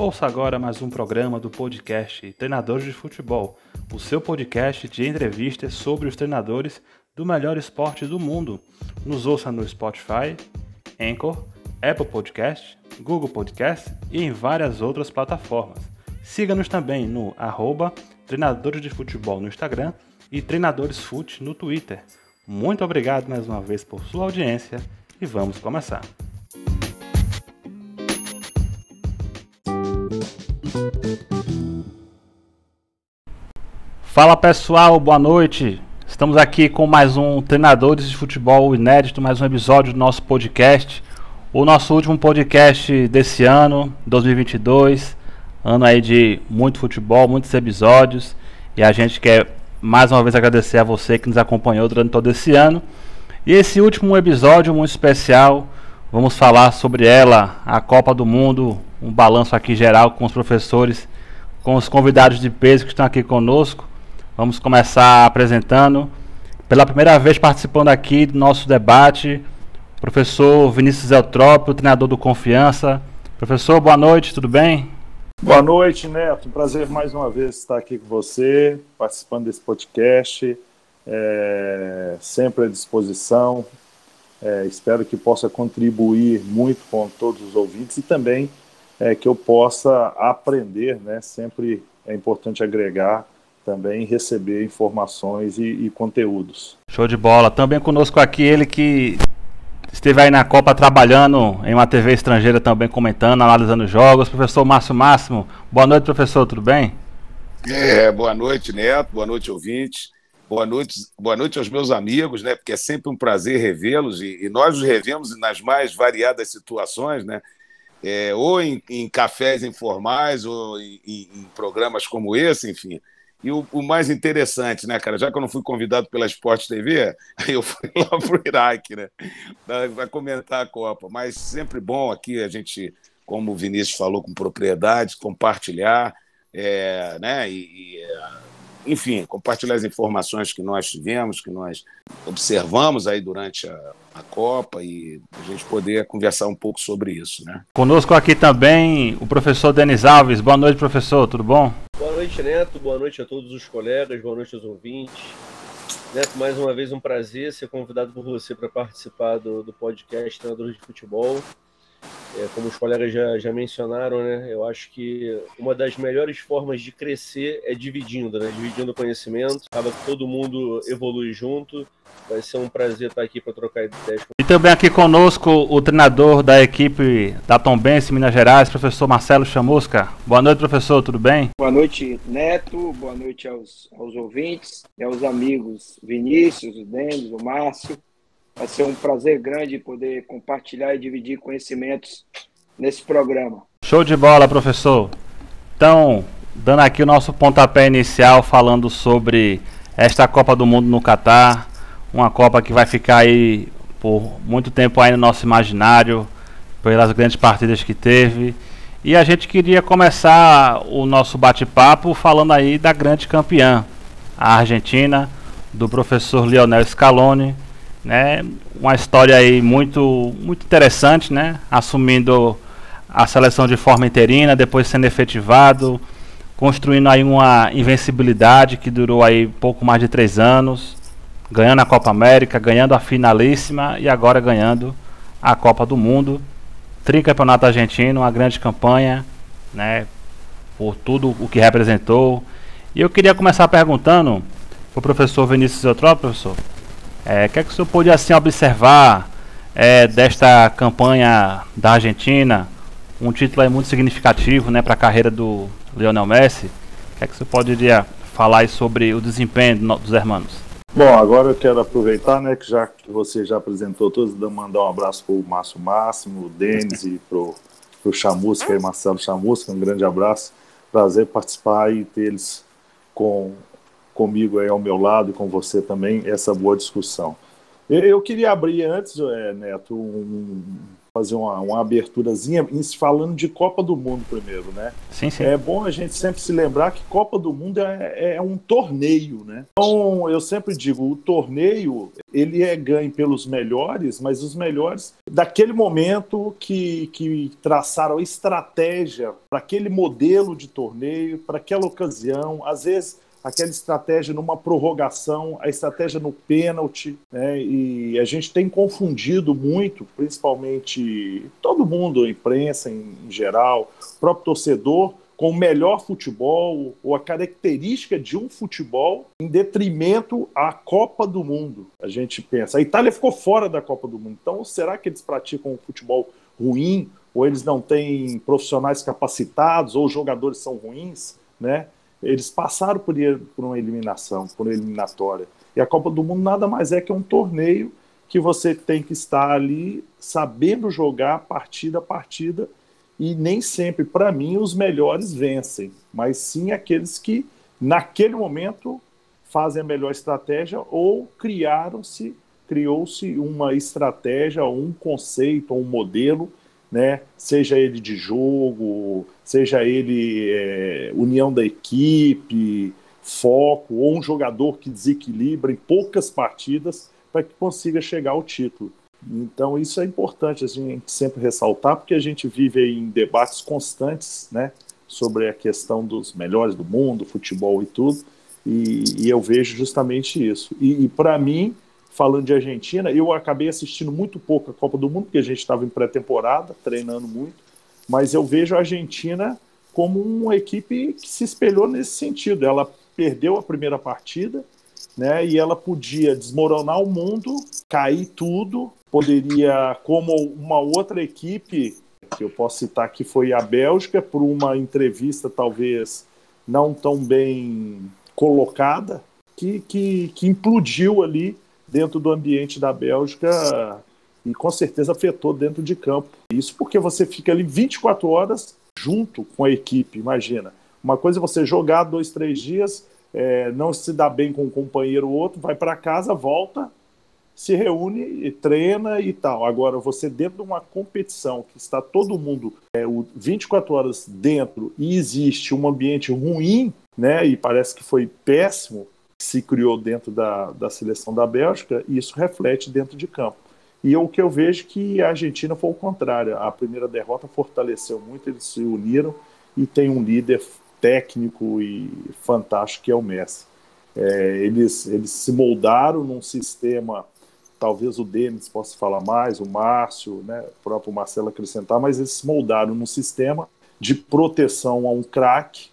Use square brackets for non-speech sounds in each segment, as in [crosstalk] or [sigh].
Ouça agora mais um programa do podcast Treinadores de Futebol, o seu podcast de entrevistas sobre os treinadores do melhor esporte do mundo. Nos ouça no Spotify, Anchor, Apple Podcast, Google Podcast e em várias outras plataformas. Siga-nos também no arroba Treinadores de Futebol no Instagram e Treinadores Fute no Twitter. Muito obrigado mais uma vez por sua audiência e vamos começar. Fala pessoal, boa noite. Estamos aqui com mais um Treinadores de Futebol Inédito, mais um episódio do nosso podcast. O nosso último podcast desse ano, 2022. Ano aí de muito futebol, muitos episódios. E a gente quer mais uma vez agradecer a você que nos acompanhou durante todo esse ano. E esse último episódio muito especial, vamos falar sobre ela, a Copa do Mundo, um balanço aqui geral com os professores, com os convidados de peso que estão aqui conosco. Vamos começar apresentando. Pela primeira vez participando aqui do nosso debate, professor Vinícius Eutrópio, treinador do Confiança. Professor, boa noite, tudo bem? Boa noite, Neto. Prazer mais uma vez estar aqui com você, participando desse podcast. É, sempre à disposição. É, espero que possa contribuir muito com todos os ouvintes e também é, que eu possa aprender, né? Sempre é importante agregar também receber informações e, e, conteúdos. Show de bola. Também conosco aqui ele que esteve aí na Copa trabalhando em uma TV estrangeira também comentando, analisando jogos. Professor Márcio Máximo. Boa noite, professor, tudo bem? É, boa noite, Neto. Boa noite, ouvintes. Boa noite, boa noite aos meus amigos, né? Porque é sempre um prazer revê-los e, e, nós os revemos nas mais variadas situações, né? É, ou em, em, cafés informais ou em, em programas como esse, enfim. E o, o, mais interessante, né, cara? Já que eu não fui convidado pela Sport TV, [laughs] eu fui lá para o Iraque, né? Vai comentar a Copa. Mas sempre bom aqui a gente, como o Vinícius falou com propriedade, compartilhar, é, né? E, e, enfim, compartilhar as informações que nós tivemos, que nós observamos aí durante a, a Copa e a gente poder conversar um pouco sobre isso, né? Conosco aqui também o professor Denis Alves. Boa noite, professor. Tudo bom? Noite, Neto. Boa noite a todos os colegas. Boa noite aos ouvintes. Neto, mais uma vez um prazer ser convidado por você para participar do, do podcast Treinadores de Futebol. É, como os colegas já, já mencionaram, né, eu acho que uma das melhores formas de crescer é dividindo, né, dividindo o conhecimento, acaba que todo mundo evolui junto. Vai ser um prazer estar aqui para trocar ideias. E também aqui conosco o treinador da equipe da Tombense, Minas Gerais, professor Marcelo Chamusca. Boa noite, professor, tudo bem? Boa noite, Neto. Boa noite aos, aos ouvintes e aos amigos Vinícius, o Denis, o Márcio. Vai ser um prazer grande poder compartilhar e dividir conhecimentos nesse programa. Show de bola, professor. Então, dando aqui o nosso pontapé inicial falando sobre esta Copa do Mundo no Catar, uma Copa que vai ficar aí por muito tempo aí no nosso imaginário, pelas grandes partidas que teve. E a gente queria começar o nosso bate-papo falando aí da grande campeã, a Argentina, do professor Lionel Scaloni, né? Uma história aí muito, muito interessante, né? Assumindo a seleção de forma interina, depois sendo efetivado, construindo aí uma invencibilidade que durou aí pouco mais de três anos, ganhando a Copa América, ganhando a finalíssima e agora ganhando a Copa do Mundo, tricampeonato argentino, uma grande campanha, né? Por tudo o que representou. E eu queria começar perguntando para o professor Vinícius Eutrópio, professor, é, o que, é que o senhor pôde assim, observar é, desta campanha da Argentina? Um título muito significativo né, para a carreira do Lionel Messi. O que, é que o senhor poderia falar sobre o desempenho dos hermanos? Bom, agora eu quero aproveitar, né, que já que você já apresentou todos, mandar um abraço para o Márcio Máximo, o Denis e para o Chamusca, Marcelo Chamusca, um grande abraço. Prazer participar e ter eles com comigo aí ao meu lado e com você também essa boa discussão. Eu queria abrir antes, é, Neto, um, fazer uma, uma aberturazinha falando de Copa do Mundo primeiro, né? Sim, sim. É bom a gente sempre se lembrar que Copa do Mundo é, é um torneio, né? Então, eu sempre digo, o torneio, ele é ganho pelos melhores, mas os melhores daquele momento que, que traçaram a estratégia para aquele modelo de torneio, para aquela ocasião, às vezes aquela estratégia numa prorrogação, a estratégia no pênalti, né? E a gente tem confundido muito, principalmente todo mundo, a imprensa em, geral, o próprio torcedor, com o melhor futebol ou a característica de um futebol em detrimento à Copa do Mundo. A gente pensa, a Itália ficou fora da Copa do Mundo, então será que eles praticam um futebol ruim ou eles não têm profissionais capacitados ou jogadores são ruins, né? Eles passaram por, por uma eliminação, por uma eliminatória. E a Copa do Mundo nada mais é que um torneio que você tem que estar ali sabendo jogar partida a partida e nem sempre, para mim, os melhores vencem, mas sim aqueles que naquele momento fazem a melhor estratégia ou criaram-se, criou-se uma estratégia, um conceito, um modelo né? Seja ele de jogo, seja ele é, união da equipe, foco, ou um jogador que desequilibra em poucas partidas para que consiga chegar ao título. Então isso é importante a gente sempre ressaltar, porque a gente vive em debates constantes, né? Sobre a questão dos melhores do mundo, futebol e tudo, e, e eu vejo justamente isso. E, e para mim, falando de Argentina, eu acabei assistindo muito pouco a Copa do Mundo, porque a gente estava em pré-temporada, treinando muito, mas eu vejo a Argentina como uma equipe que se espelhou nesse sentido. Ela perdeu a primeira partida, né, e ela podia desmoronar o mundo, cair tudo, poderia, como uma outra equipe, que eu posso citar que foi a Bélgica, por uma entrevista talvez não tão bem colocada, que, que, que implodiu ali dentro do ambiente da Bélgica e com certeza afetou dentro de campo. Isso porque você fica ali 24 horas junto com a equipe, imagina. Uma coisa é você jogar dois, três dias, é, não se dá bem com um companheiro ou outro, vai para casa, volta, se reúne e treina e tal. Agora, você dentro de uma competição que está todo mundo é, 24 horas dentro e existe um ambiente ruim, né, e parece que foi péssimo, se criou dentro da, da seleção da Bélgica, e isso reflete dentro de campo. E o que eu vejo que a Argentina foi o contrário. A primeira derrota fortaleceu muito, eles se uniram e tem um líder técnico e fantástico que é o Messi. É, eles, eles se moldaram num sistema, talvez o Denis possa falar mais, o Márcio, né, o próprio Marcelo acrescentar, mas eles se moldaram num sistema de proteção a um craque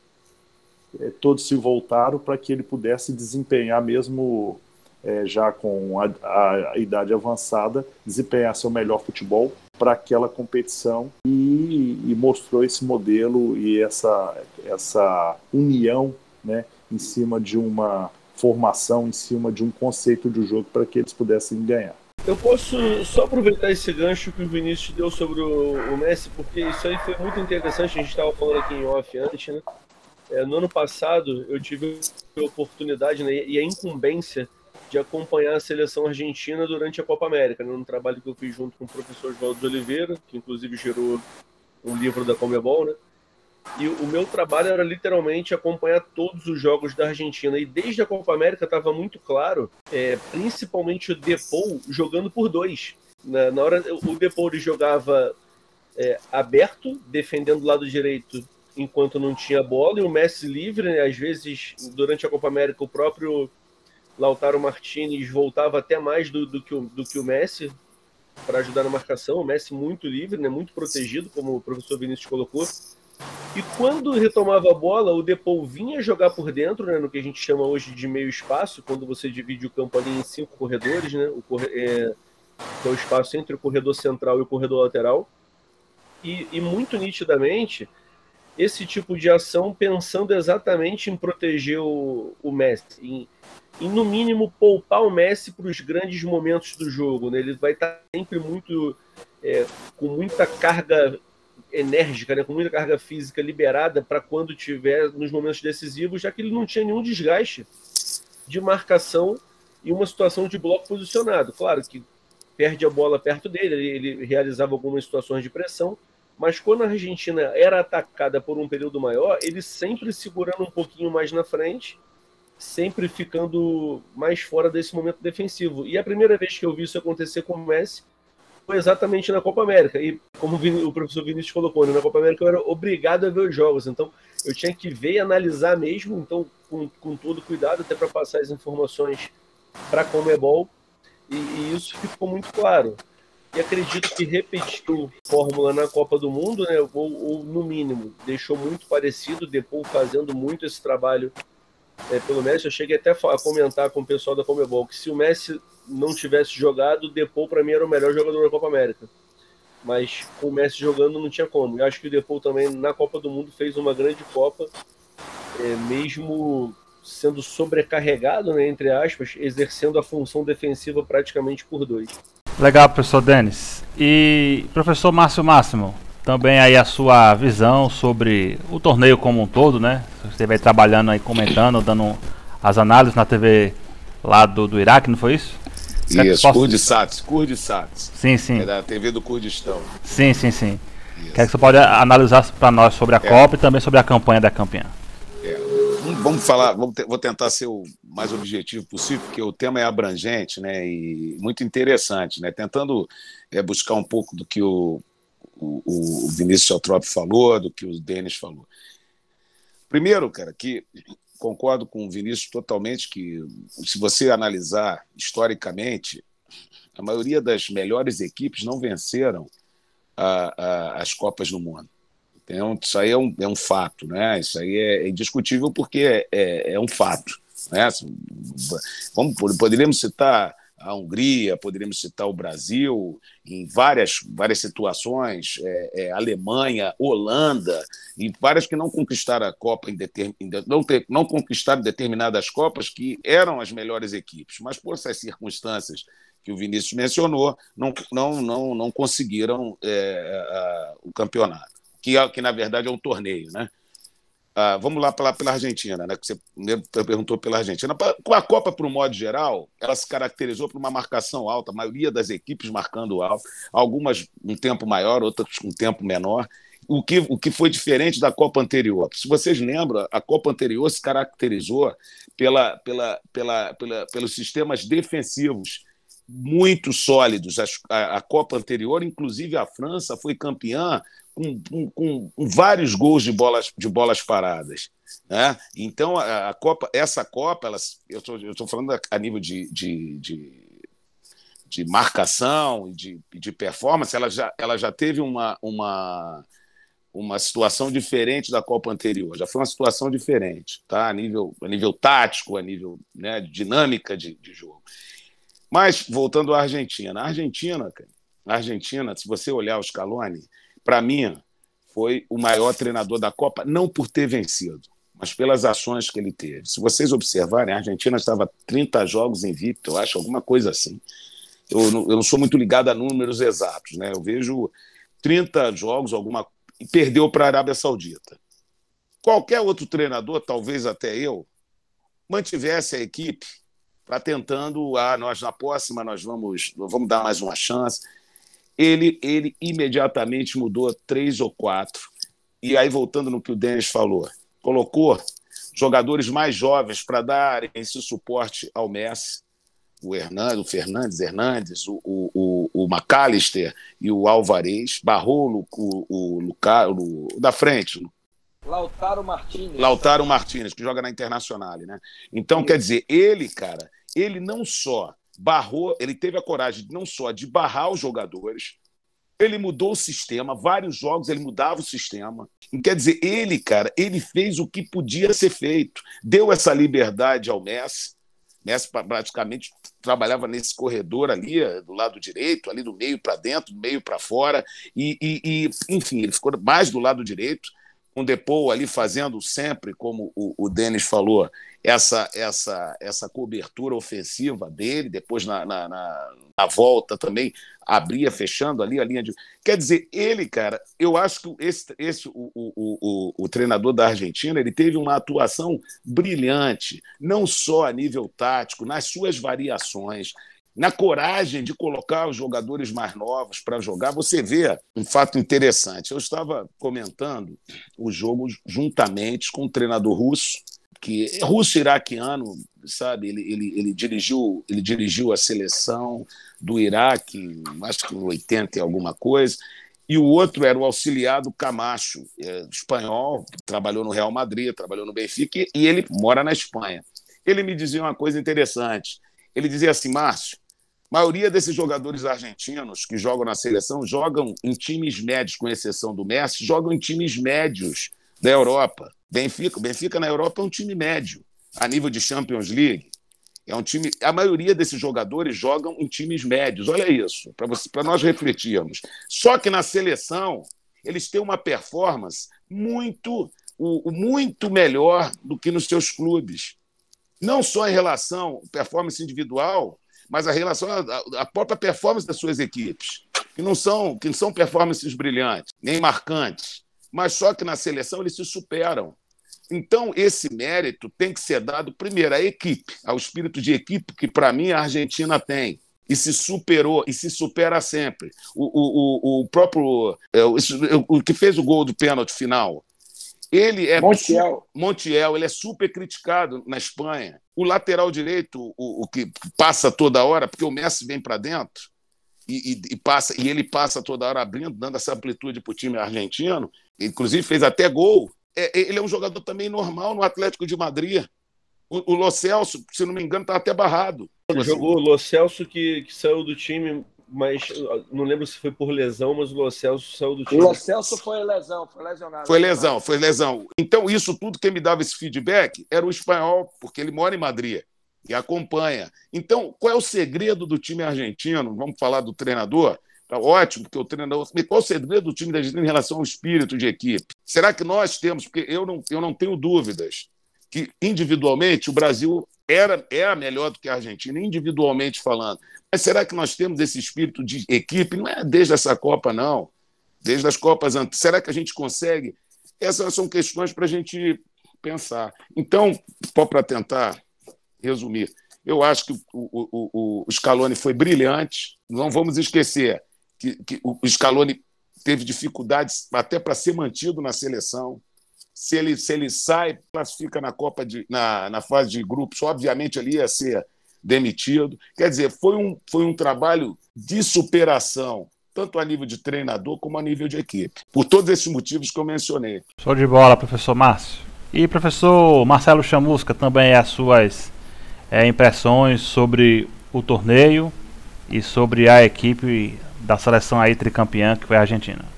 é, todos se voltaram para que ele pudesse desempenhar, mesmo é, já com a, a, a, idade avançada, desempenhar seu melhor futebol para aquela competição e, e, mostrou esse modelo e essa, essa união né, em cima de uma formação, em cima de um conceito de jogo para que eles pudessem ganhar. Eu posso só aproveitar esse gancho que o Vinícius deu sobre o, o Messi, porque isso aí foi muito interessante. A gente estava falando aqui em off antes, né? É, no ano passado, eu tive a oportunidade né, e a incumbência de acompanhar a seleção argentina durante a Copa América, né, no trabalho que eu fiz junto com o professor Oswaldo Oliveira, que inclusive gerou um livro da Comebol, né? E o meu trabalho era literalmente acompanhar todos os jogos da Argentina. E desde a Copa América estava muito claro, é, principalmente o Depou jogando por dois. Na, na hora o Depou jogava é, aberto, defendendo o lado direito enquanto não tinha bola, e o Messi livre, né? às vezes, durante a Copa América, o próprio Lautaro Martinez voltava até mais do, do, que, o, do que o Messi para ajudar na marcação, o Messi muito livre, né? muito protegido, como o professor Vinícius colocou. E quando retomava a bola, o Depou vinha jogar por dentro, né, no que a gente chama hoje de meio espaço, quando você divide o campo ali em cinco corredores, né, o corre é, que é o espaço entre o corredor central e o corredor lateral. E, e muito nitidamente, esse tipo de ação pensando exatamente em proteger o, o Messi, em, em, no mínimo poupar o Messi para os grandes momentos do jogo. Né? Ele vai estar sempre muito é, com muita carga enérgica, né? com muita carga física liberada para quando tiver nos momentos decisivos, já que ele não tinha nenhum desgaste de marcação e uma situação de bloco posicionado. Claro que perde a bola perto dele, ele, ele realizava algumas situações de pressão, mas quando a Argentina era atacada por um período maior, ele sempre segurando um pouquinho mais na frente, sempre ficando mais fora desse momento defensivo. E a primeira vez que eu vi isso acontecer com o Messi foi exatamente na Copa América. E como o professor Vinícius colocou, né, na Copa América eu era obrigado a ver os jogos, então eu tinha que ver e analisar mesmo, então com, com todo cuidado, até para passar as informações para a Comebol, e, e isso ficou muito claro e acredito que repetiu fórmula na Copa do Mundo, né? Ou, ou no mínimo deixou muito parecido, depois fazendo muito esse trabalho é, pelo Messi. Eu cheguei até a comentar com o pessoal da Comebol que se o Messi não tivesse jogado, Depou para mim era o melhor jogador da Copa América. Mas com o Messi jogando não tinha como. Eu acho que o Depou também na Copa do Mundo fez uma grande Copa, é, mesmo sendo sobrecarregado, né, entre aspas, exercendo a função defensiva praticamente por dois. Legal, professor Denis. E professor Márcio Máximo, também aí a sua visão sobre o torneio como um todo, né? Você vai trabalhando aí, comentando, dando as análises na TV lá do, do Iraque, não foi isso? Isso, posso... Kurdisats, Kurdisats. Sim, sim. É da TV do Kurdistão. Sim, sim, sim. Isso. Quer que você pode analisar para nós sobre a é. Copa e também sobre a campanha da campeã. Vamos falar, vamos vou tentar ser o mais objetivo possível, porque o tema é abrangente né, e muito interessante, né, tentando é, buscar um pouco do que o, o, o Vinícius Altrop falou, do que o Denis falou. Primeiro, cara, que concordo com o Vinícius totalmente que, se você analisar historicamente, a maioria das melhores equipes não venceram a, a, as Copas do Mundo. Então, isso aí é um, é um fato, né? Isso aí é, indiscutível porque é, é, é um fato. Né? Vamos, poderíamos citar a Hungria, poderíamos citar o Brasil, em várias, várias situações, é, é, Alemanha, Holanda, e várias que não conquistaram a Copa, em determin, não, ter, não conquistaram determinadas Copas que eram as melhores equipes, mas por essas circunstâncias que o Vinícius mencionou, não, não, não, não conseguiram é, a, o campeonato que, é, que na verdade é um torneio, né? Ah, vamos lá pela, pela Argentina, né? Que você perguntou pela Argentina. Com a Copa, para o modo geral, ela se caracterizou por uma marcação alta, a maioria das equipes marcando alto, algumas um tempo maior, outras um tempo menor. O que, o que foi diferente da Copa anterior? Se vocês lembram, a Copa anterior se caracterizou pela, pela, pela, pela pelos sistemas defensivos muito sólidos. A, a, Copa anterior, inclusive a França, foi campeã com, com, vários gols de bolas, de bolas paradas. Né? Então, a, a Copa, essa Copa, elas, eu estou falando a, a nível de, de, de, de marcação e de, de performance, ela já, ela já teve uma, uma, uma situação diferente da Copa anterior. Já foi uma situação diferente, tá? a, nível, a nível tático, a nível né, dinâmica de, de jogo. Mas, voltando à Argentina. A Argentina, a Argentina, se você olhar o Scaloni, para mim, foi o maior treinador da Copa, não por ter vencido, mas pelas ações que ele teve. Se vocês observarem, a Argentina estava 30 jogos invicto, eu acho, alguma coisa assim. Eu não, eu não sou muito ligado a números exatos, né? Eu vejo 30 jogos, alguma e perdeu para a Arábia Saudita. Qualquer outro treinador, talvez até eu, mantivesse a equipe para tentando, ah, nós na próxima nós vamos, vamos dar mais uma chance ele, ele imediatamente mudou três ou quatro. E aí, voltando no que o Denis falou, colocou jogadores mais jovens para dar esse suporte ao Messi, o, Hernandes, o Fernandes Hernandes, o, o, o, McAllister e o Alvarez, Barrolo, o, o, o, o da frente, Lautaro Martínez. Lautaro Martínez, que joga na Internacional, né? Então, Sim. quer dizer, ele, cara, ele não só barrou, ele teve a coragem não só de barrar os jogadores, ele mudou o sistema, vários jogos ele mudava o sistema. Quer dizer, ele, cara, ele fez o que podia ser feito, deu essa liberdade ao Messi. Messi praticamente trabalhava nesse corredor ali, do lado direito, ali do meio para dentro, do meio para fora, e, e, e, enfim, ele ficou mais do lado direito, o Depou ali fazendo sempre, como o, o Denis falou, essa, essa, essa cobertura ofensiva dele, depois na, na, na, na, volta também abria, fechando ali a linha de. Quer dizer, ele, cara, eu acho que esse, esse o, o, o, o treinador da Argentina ele teve uma atuação brilhante, não só a nível tático, nas suas variações. Na coragem de colocar os jogadores mais novos para jogar. Você vê um fato interessante. Eu estava comentando o jogo juntamente com o treinador russo, que é russo iraquiano, sabe? Ele, ele, ele, dirigiu, ele dirigiu a seleção do Iraque, acho que em 80 e alguma coisa, e o outro era o auxiliado Camacho, é, espanhol, trabalhou no Real Madrid, trabalhou no Benfica, e ele mora na Espanha. Ele me dizia uma coisa interessante. Ele dizia assim, Márcio, a maioria desses jogadores argentinos que jogam na seleção jogam em times médios, com exceção do Messi, jogam em times médios da Europa. Benfica, Benfica na Europa é um time médio, a nível de Champions League. É um time. A maioria desses jogadores jogam em times médios. Olha isso, para nós refletirmos. Só que na seleção eles têm uma performance muito, o, muito melhor do que nos seus clubes. Não só em relação à performance individual, mas a relação à, própria performance das suas equipes, que não são que são performances brilhantes nem marcantes, mas só que na seleção eles se superam. Então, esse mérito tem que ser dado, primeiro, à equipe, ao espírito de equipe que, para mim, a Argentina tem. E se superou, e se supera sempre. O, o, o, o próprio. É, o, o que fez o gol do pênalti final, ele é. Montiel. Montiel, ele é super criticado na Espanha. O lateral direito, o, o que passa toda hora, porque o Messi vem para dentro e, e, e, passa, e ele passa toda hora abrindo, dando essa amplitude para o time argentino. Inclusive fez até gol é, é, ele é um jogador também normal no Atlético de Madrid. O, o Lo Celso, se não me engano, está até barrado. Jogou o Lo Celso que, que saiu do time mas não lembro se foi por lesão, mas o Lo Celso saiu do time. O Lo Celso foi lesão, foi lesionado. Foi lesão, foi lesão. Então, isso tudo que me dava esse feedback era o espanhol, porque ele mora em Madrid e acompanha. Então, qual é o segredo do time argentino? Vamos falar do treinador? Tá ótimo, porque o treinador. Mas qual o segredo do time da Argentina em relação ao espírito de equipe? Será que nós temos? Porque eu não, eu não tenho dúvidas que individualmente o Brasil era, é melhor do que a Argentina, individualmente falando. Mas será que nós temos esse espírito de equipe? Não é desde essa Copa, não. Desde as Copas antes. Será que a gente consegue? Essas são questões para a gente pensar. Então, para tentar resumir, eu acho que o, o, o, o Scaloni foi brilhante. Não vamos esquecer que, que o Scaloni teve dificuldades até para ser mantido na seleção. Se ele, se ele sai, classifica na Copa de, na, na fase de grupos, obviamente ele ia ser demitido. Quer dizer, foi um, foi um trabalho de superação, tanto a nível de treinador como a nível de equipe, por todos esses motivos que eu mencionei. Show de bola, professor Márcio. E professor Marcelo Chamusca, também as suas é, impressões sobre o torneio e sobre a equipe da seleção aí tricampeã que foi a Argentina?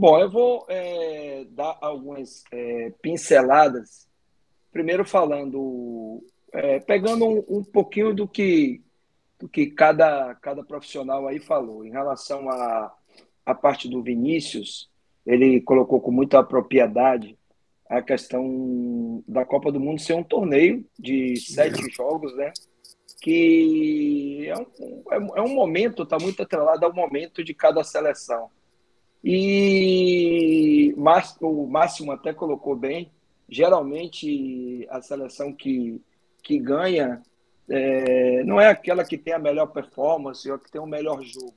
Bom, eu vou é, dar algumas é, pinceladas. Primeiro falando, é, pegando um, um, pouquinho do que, do que cada, cada profissional aí falou. Em relação à a, a parte do Vinícius, ele colocou com muita propriedade a questão da Copa do Mundo ser um torneio de sete jogos, né? que é um, é, é um momento, está muito atrelado ao momento de cada seleção. E o Máximo até colocou bem, geralmente a seleção que, que ganha é, não é aquela que tem a melhor performance ou que tem o melhor jogo.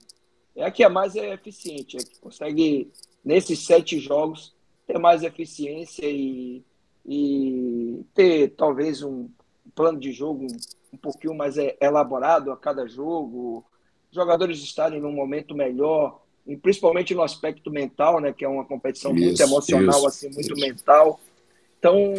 É a que é mais eficiente, é que consegue, nesses sete jogos, ter mais eficiência e, e ter talvez um plano de jogo um pouquinho mais elaborado a cada jogo, jogadores estarem num momento melhor, e principalmente no aspecto mental, né, que é uma competição isso, muito emocional, isso, assim, muito isso. mental. Então,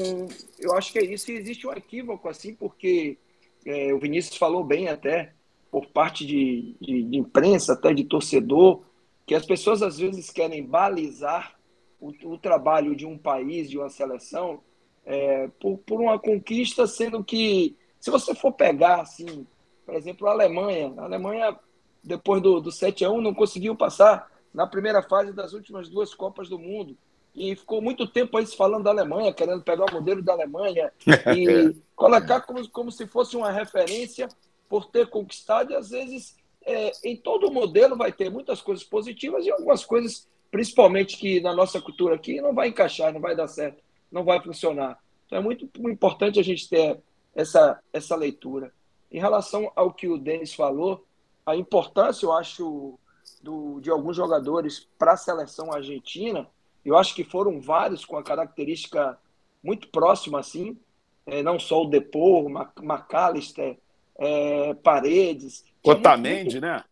eu acho que é isso. E existe um equívoco, assim, porque é, o Vinícius falou bem até, por parte de, de, de, imprensa, até de torcedor, que as pessoas às vezes querem balizar o, o trabalho de um país, de uma seleção, é, por, por uma conquista, sendo que se você for pegar, assim, por exemplo, a Alemanha, a Alemanha, depois do, do 7 a 1 não conseguiu passar na primeira fase das últimas duas Copas do Mundo. E ficou muito tempo aí se falando da Alemanha, querendo pegar o modelo da Alemanha e [laughs] colocar como, como se fosse uma referência por ter conquistado. E às vezes, é, em todo modelo, vai ter muitas coisas positivas e algumas coisas, principalmente que na nossa cultura aqui, não vai encaixar, não vai dar certo, não vai funcionar. Então é muito, muito importante a gente ter essa, essa leitura. Em relação ao que o Denis falou, a importância, eu acho, do, de alguns jogadores para a seleção argentina, eu acho que foram vários com a característica muito próxima, assim, é, não só o Depor, McAllister, é, Paredes. Otamendi, né?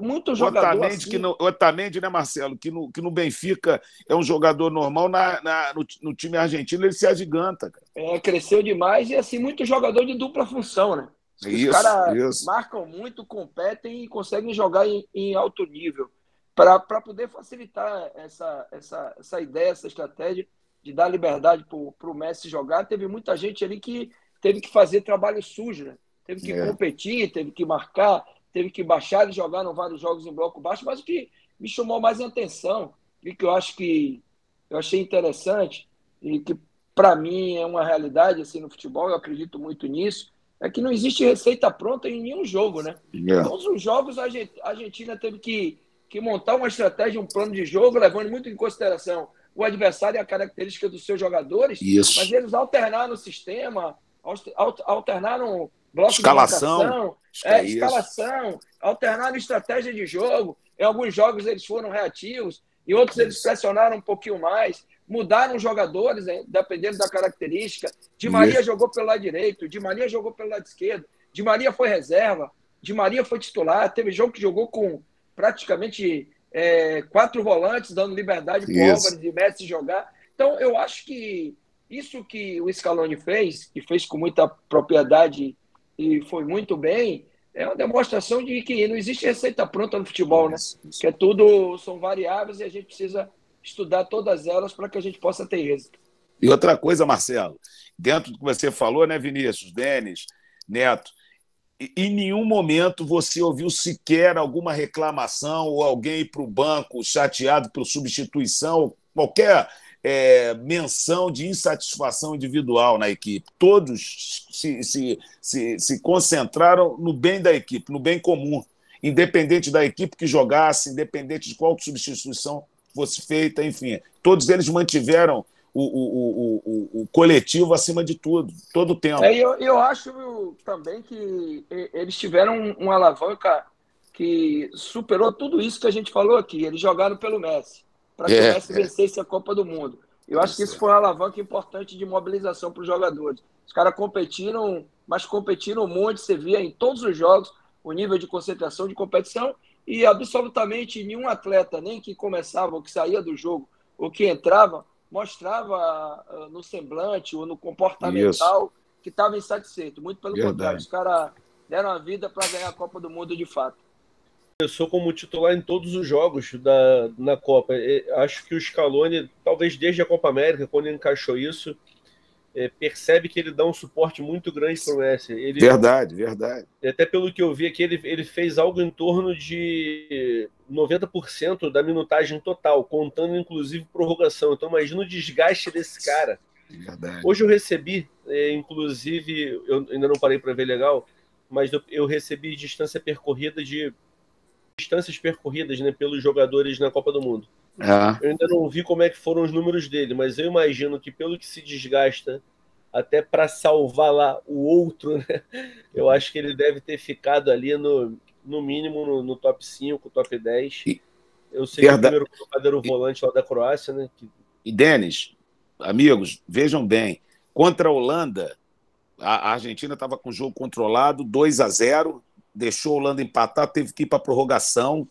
Muito jogador Otamendi, assim. que no, Otamendi, né, Marcelo? Que no, que no Benfica é um jogador normal, na, na no, no, time argentino ele se agiganta. Cara. É, cresceu demais e assim, muito jogador de dupla função, né? Isso, Os caras marcam muito, competem e conseguem jogar em, em alto nível para poder facilitar essa, essa, essa ideia, essa estratégia de dar liberdade para o Messi jogar. Teve muita gente ali que teve que fazer trabalho sujo, né? Teve que É. competir, teve que marcar, teve que baixar e jogar em vários jogos em bloco baixo, mas o que me chamou mais atenção e que eu acho que eu achei interessante e que para mim é uma realidade assim no futebol, eu acredito muito nisso, é que não existe receita pronta em nenhum jogo, né? É. Todos os jogos a Argen- a Argentina teve que, que montar uma estratégia, um plano de jogo, levando muito em consideração o adversário e a característica dos seus jogadores, Isso. mas eles alternaram o sistema, alter- alter- alternaram bloco Escalação. de marcação, é, é escalação, alternaram estratégia de jogo. Em alguns jogos eles foram reativos, em outros eles pressionaram um pouquinho mais, mudaram os jogadores, hein, dependendo da característica. Di Maria Isso. jogou pelo lado direito, Di Maria jogou pelo lado esquerdo, Di Maria foi reserva, Di Maria foi titular. Teve jogo que jogou com praticamente é, quatro volantes, dando liberdade para o Isso. Álvares e Messi jogar. Então, eu acho que isso que o Scaloni fez, e fez com muita propriedade e foi muito bem, é uma demonstração de que não existe receita pronta no futebol, né? Isso, isso. Que é tudo, são variáveis e a gente precisa estudar todas elas para que a gente possa ter êxito. E outra coisa, Marcelo, dentro do que você falou, né, Vinícius, Denis, Neto, em nenhum momento você ouviu sequer alguma reclamação ou alguém para o banco chateado por substituição, qualquer é, menção de insatisfação individual na equipe. Todos se, se, se, se concentraram no bem da equipe, no bem comum, independente da equipe que jogasse, independente de qual substituição fosse feita, enfim. Todos eles mantiveram o, o, o, o, o coletivo acima de tudo, todo o tempo. É, eu, eu acho também que eles tiveram uma alavanca que superou tudo isso que a gente falou aqui. Eles jogaram pelo Messi, para que É, o Messi é. vencesse a Copa do Mundo. Eu acho que isso foi uma alavanca importante de mobilização para os jogadores. Os caras competiram, mas competiram muito. Você via em todos os jogos o nível de concentração, de competição, e absolutamente nenhum atleta, nem que começava ou que saía do jogo ou que entrava, mostrava ah, no semblante ou no comportamental que estava insatisfeito. Muito pelo Verdade. contrário, os caras deram a vida para ganhar a Copa do Mundo de fato. começou como titular em todos os jogos da, na Copa. E acho que o Scaloni, talvez desde a Copa América, quando encaixou isso, é, percebe que ele dá um suporte muito grande para o Messi. Ele, Verdade, verdade. até pelo que eu vi aqui, ele, ele fez algo em torno de 90% da minutagem total, contando inclusive prorrogação. Então imagina o desgaste desse cara. verdade. Hoje eu recebi, é, inclusive, eu ainda não parei para ver legal, mas eu, eu recebi distância percorrida de distâncias percorridas né, pelos jogadores na Copa do Mundo. É. Eu ainda não vi como é que foram os números dele, mas eu imagino que pelo que se desgasta até para salvar lá o outro, [laughs] né, eu acho que ele deve ter ficado ali no, no mínimo no, no top 5, top 10. E- Eu sei que o Verdade. primeiro colocado era o volante lá da Croácia, né? Que E Denis, amigos, vejam bem, contra a Holanda, a a Argentina estava com o jogo controlado, 2 a 0, deixou a Holanda empatar, teve que ir para a prorrogação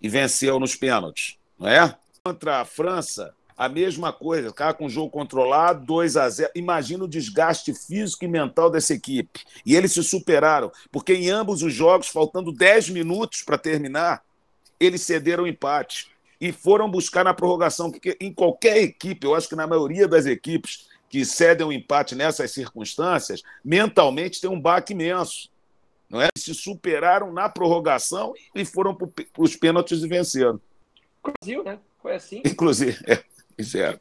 e venceu nos pênaltis, não é? Contra a França, a mesma coisa, cara com o jogo controlado, 2 a 0. Imagina o desgaste físico e mental dessa equipe. E eles se superaram, porque em ambos os jogos, faltando 10 minutos para terminar, eles cederam o empate e foram buscar na prorrogação, porque em qualquer equipe, eu acho que na maioria das equipes que cedem o empate nessas circunstâncias, mentalmente tem um baque imenso. Não é? Se superaram na prorrogação e foram para os pênaltis e venceram. Brasil, né? Foi assim. Inclusive, [laughs] é, isso é.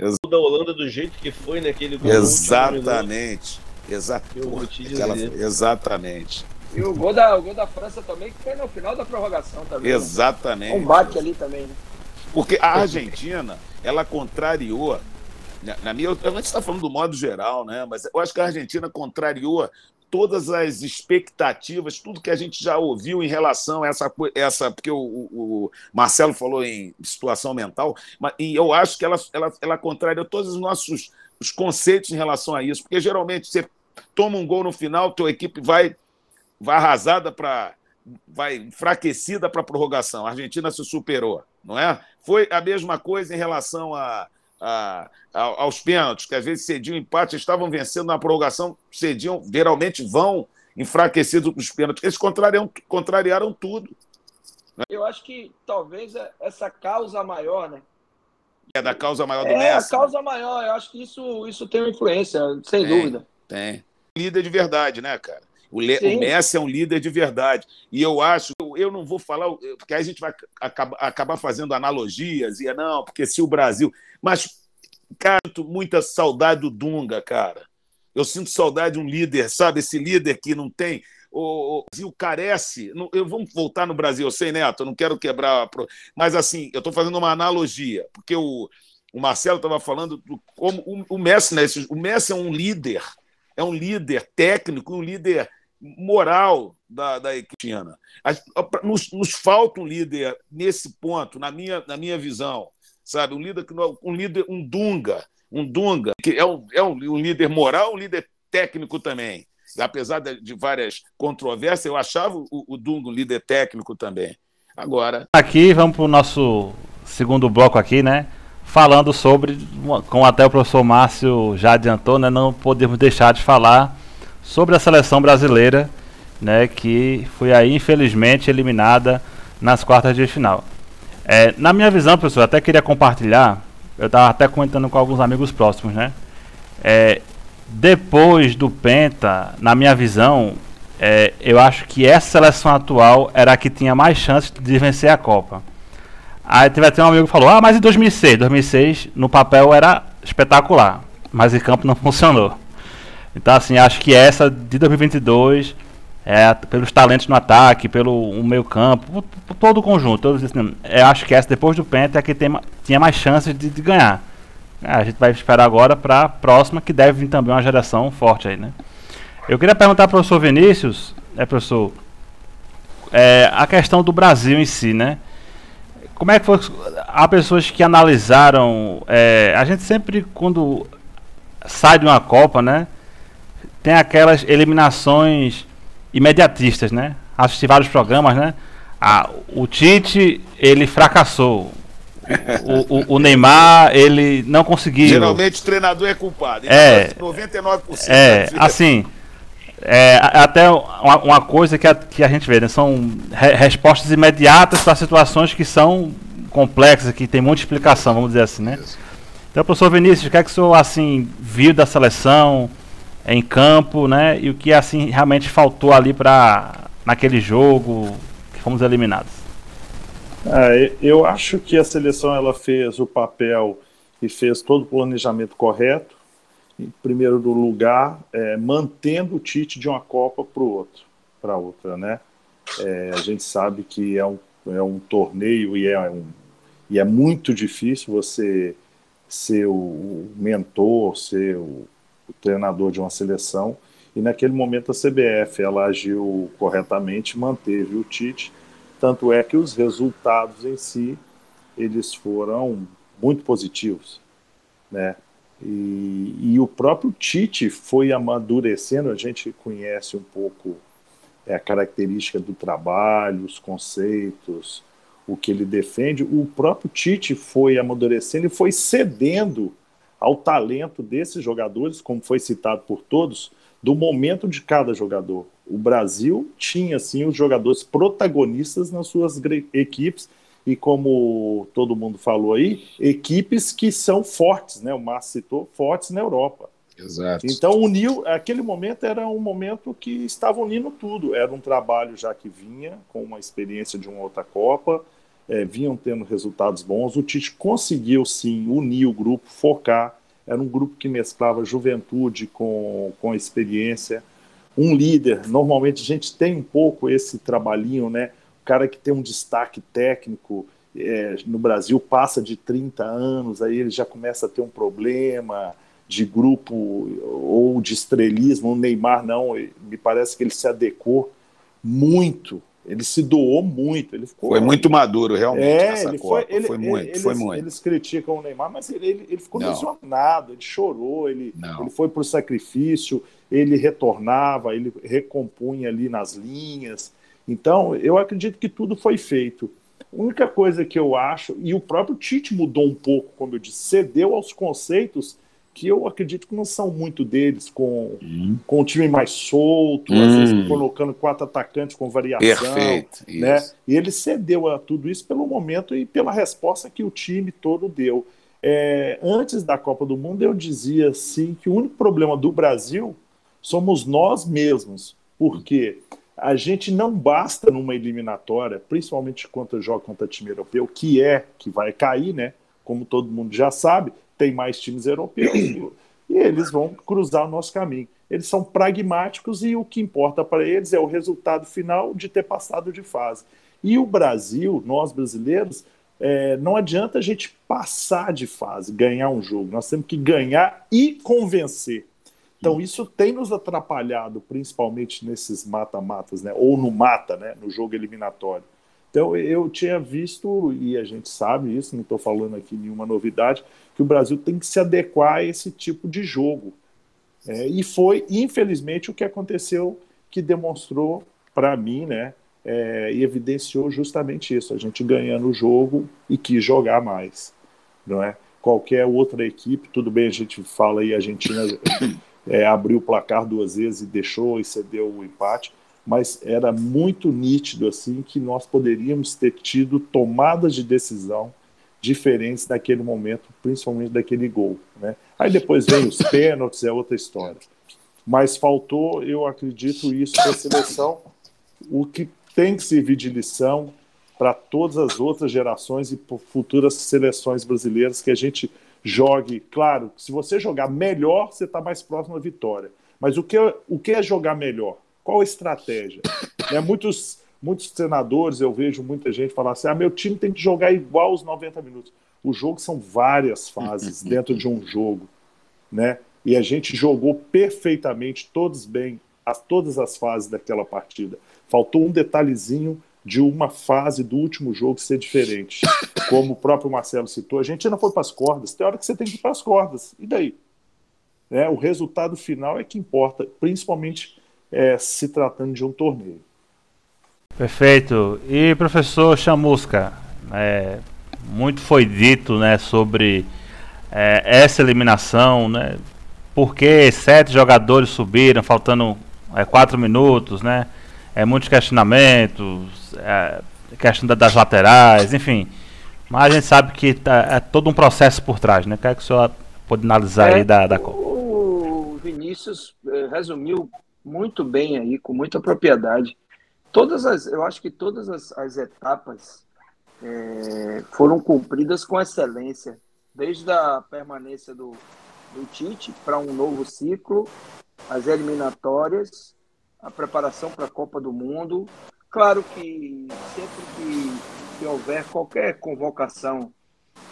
o da Holanda do jeito que foi naquele gol. Exatamente. Exa Eu vou te dizer. aquela- exatamente. E o gol, da, o gol da França também, que foi no final da prorrogação também. né? Exatamente. Um bate ali também, né? Porque a Argentina, ela contrariou. Na, na minha, a gente está falando do modo geral, né? Mas eu acho que a Argentina contrariou todas as expectativas, tudo que a gente já ouviu em relação a essa. essa porque o, o Marcelo falou em situação mental, mas, e eu acho que ela, ela, ela contraria todos os nossos os conceitos em relação a isso, porque geralmente você toma um gol no final, tua equipe vai, vai arrasada para. vai enfraquecida para a prorrogação. A Argentina se superou, não é? Foi a mesma coisa em relação a a, a, aos pênaltis, que às vezes cediam empate, estavam vencendo na prorrogação, cediam, geralmente vão enfraquecidos nos pênaltis. Eles contrariaram, contrariaram tudo. Né? Eu acho que talvez é essa causa maior, né? É da causa maior do é, Messi. É, a causa maior. Eu acho que isso, isso tem uma influência, sem tem, dúvida. Tem. Líder de verdade, né, cara? O, Le... o, Messi é um líder de verdade. E eu acho, eu não vou falar, porque aí a gente vai acabar fazendo analogias, e não, porque se o Brasil. Mas, cara, muita saudade do Dunga, cara. Eu sinto saudade de um líder, sabe? Esse líder que não tem. O Brasil carece. Eu vamos voltar no Brasil, eu sei, Neto, eu não quero quebrar. Mas assim, eu estou fazendo uma analogia, porque o, o Marcelo estava falando do, como o, o Messi, né? O Messi é um líder, é um líder técnico, um líder moral da, da equipe Nos, nos falta um líder nesse ponto, na minha, na minha visão, sabe? Um líder, um líder, um Dunga, um Dunga, que é um, é um, um líder moral, um líder técnico também. Apesar de, de várias controvérsias, eu achava o, o Dunga um líder técnico também. Agora. Aqui, vamos para o nosso segundo bloco aqui, né? Falando sobre, como até o professor Márcio já adiantou, né? Não podemos deixar de falar sobre a seleção brasileira, né, que foi aí infelizmente eliminada nas quartas de final. É, na minha visão, professor, até queria compartilhar, eu estava até comentando com alguns amigos próximos, né? É, depois do Penta, na minha visão, é, eu acho que essa seleção atual era a que tinha mais chance de vencer a Copa. Aí teve até um amigo que falou: Ah, mas em 2006, 2006 no papel era espetacular, mas em campo não [laughs] funcionou. Então, assim, acho que essa de 2022, é, pelos talentos no ataque, pelo meio campo, todo o conjunto, eu, assim, eu acho que essa, depois do Penta, é que tem, tinha mais chances de, de ganhar. É, a gente vai esperar agora para a próxima, que deve vir também uma geração forte aí, né? Eu queria perguntar para o professor Vinícius, é, professor, é, a questão do Brasil em si, né? Como é que foi? Há pessoas que analisaram. É, a gente sempre, quando sai de uma Copa, né? Tem aquelas eliminações imediatistas, né? Assisti vários programas, né? Ah, o Tite, ele fracassou. O, o, o, Neymar, ele não conseguiu. Geralmente o treinador é culpado. é, 99%. É, assim, é, até uma, uma, coisa que a, que a gente vê, né? São re, respostas imediatas para situações que são complexas, que tem muita explicação, vamos dizer assim, né? Então, professor Vinícius, o que é que o senhor, assim, viu da seleção? Em campo, né? E o que assim realmente faltou ali para naquele jogo que fomos eliminados. É, eu acho que a seleção ela fez o papel e fez todo o planejamento correto. Em primeiro lugar, é, mantendo o Tite de uma Copa para outro, para outra, né? É, a gente sabe que é um, é um torneio e é, um, e é muito difícil você ser o mentor, ser o o treinador de uma seleção, e naquele momento a CBF ela agiu corretamente, manteve o Tite, tanto é que os resultados em si eles foram muito positivos, né? E, e o próprio Tite foi amadurecendo, a gente conhece um pouco é, a característica do trabalho, os conceitos, o que ele defende. O próprio Tite foi amadurecendo e foi cedendo ao talento desses jogadores, como foi citado por todos, do momento de cada jogador. O Brasil tinha, sim, os jogadores protagonistas nas suas equipes, e como todo mundo falou aí, equipes que são fortes, né? O Márcio citou, fortes na Europa. Exato. Então, uniu, aquele momento era um momento que estava unindo tudo. Era um trabalho já que vinha com uma experiência de uma outra Copa, é, vinham tendo resultados bons. O Tite conseguiu sim unir o grupo, focar. Era um grupo que mesclava juventude com, com experiência. Um líder, normalmente a gente tem um pouco esse trabalhinho, né? O cara que tem um destaque técnico é, no Brasil passa de 30 anos, aí ele já começa a ter um problema, de grupo ou de estrelismo, o Neymar não, me parece que ele se adequou muito, ele se doou muito. Ele ficou, foi muito maduro, realmente. É, ele foi, ele, foi muito, eles, foi muito. Eles criticam o Neymar, mas ele, ele, ele ficou não. lesionado, ele chorou, ele, ele foi para o sacrifício, ele retornava, ele recompunha ali nas linhas. Então, eu acredito que tudo foi feito. A única coisa que eu acho, e o próprio Tite mudou um pouco, como eu disse, cedeu aos conceitos que eu acredito que não são muito deles, com, hum. com o time mais solto, hum. às vezes colocando quatro atacantes com variação. Perfeito. Né? E ele cedeu a tudo isso pelo momento e pela resposta que o time todo deu. É, antes da Copa do Mundo, eu dizia assim que o único problema do Brasil somos nós mesmos, porque a gente não basta numa eliminatória, principalmente quando joga contra time europeu, que é que vai cair, né? Como todo mundo já sabe, tem mais times europeus [clears throat] e eles vão cruzar o nosso caminho. Eles são pragmáticos e o que importa para eles é o resultado final de ter passado de fase. E o Brasil, nós brasileiros, é, não adianta a gente passar de fase, ganhar um jogo. Nós temos que ganhar e convencer. Então isso tem nos atrapalhado, principalmente nesses mata-matas, né? Ou no mata, né? No jogo eliminatório. Então eu tinha visto, e a gente sabe isso, não estou falando aqui nenhuma novidade, que o Brasil tem que se adequar a esse tipo de jogo. É, e foi, infelizmente, o que aconteceu que demonstrou para mim, né? É, e evidenciou justamente isso, a gente ganhando o jogo e quis jogar mais, não é? Qualquer outra equipe, tudo bem, a gente fala aí, a Argentina [coughs] é, abriu o placar duas vezes e deixou e cedeu o empate, mas era muito nítido assim que nós poderíamos ter tido tomadas de decisão diferentes naquele momento, principalmente daquele gol. Né? Aí depois vem os pênaltis, é outra história. Mas faltou, eu acredito, isso para a seleção, o que tem que servir de lição para todas as outras gerações e futuras seleções brasileiras que a gente jogue. Claro, se você jogar melhor, você está mais próximo da vitória. Mas o que, o que é jogar melhor? Qual a estratégia? Né, muitos, muitos senadores, eu vejo muita gente falar assim: ah, meu time tem que jogar igual os 90 minutos. O jogo são várias fases [laughs] dentro de um jogo. Né? E a gente jogou perfeitamente, todos bem, as, todas as fases daquela partida. Faltou um detalhezinho de uma fase do último jogo ser diferente. [laughs] Como o próprio Marcelo citou, a gente ainda foi para as cordas. Tem hora que você tem que ir para as cordas. E daí? É, o resultado final é que importa, principalmente é, se tratando de um torneio. Perfeito. E professor Chamusca, é, muito foi dito né, sobre é, essa eliminação, né? Por que sete jogadores subiram, faltando é, quatro minutos, né? É, muitos questionamentos, é, questão das laterais, enfim. Mas a gente sabe que tá, é todo um processo por trás, né? O que é que o senhor pode analisar é, aí da, da Copa? O Vinícius é, resumiu muito bem aí, com muita propriedade. Todas as, eu acho que todas as, as etapas é, foram cumpridas com excelência, desde a permanência do, do Tite para um novo ciclo, as eliminatórias, a preparação para a Copa do Mundo. Claro que sempre que, que houver qualquer convocação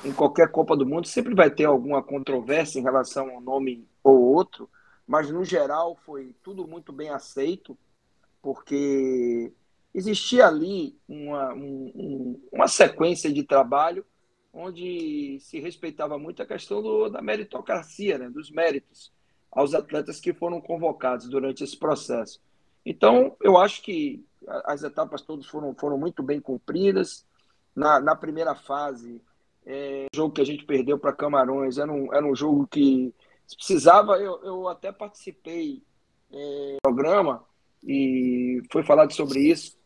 em qualquer Copa do Mundo, sempre vai ter alguma controvérsia em relação a um nome ou outro, mas no geral foi tudo muito bem aceito, porque existia ali uma, um, uma sequência de trabalho onde se respeitava muito a questão do, da meritocracia, né, dos méritos aos atletas que foram convocados durante esse processo. Então, eu acho que as etapas todas foram, foram muito bem cumpridas. Na, na primeira fase, é, o jogo que a gente perdeu para Camarões era um, era um jogo que precisava, eu, eu até participei é, do programa e foi falado sobre isso.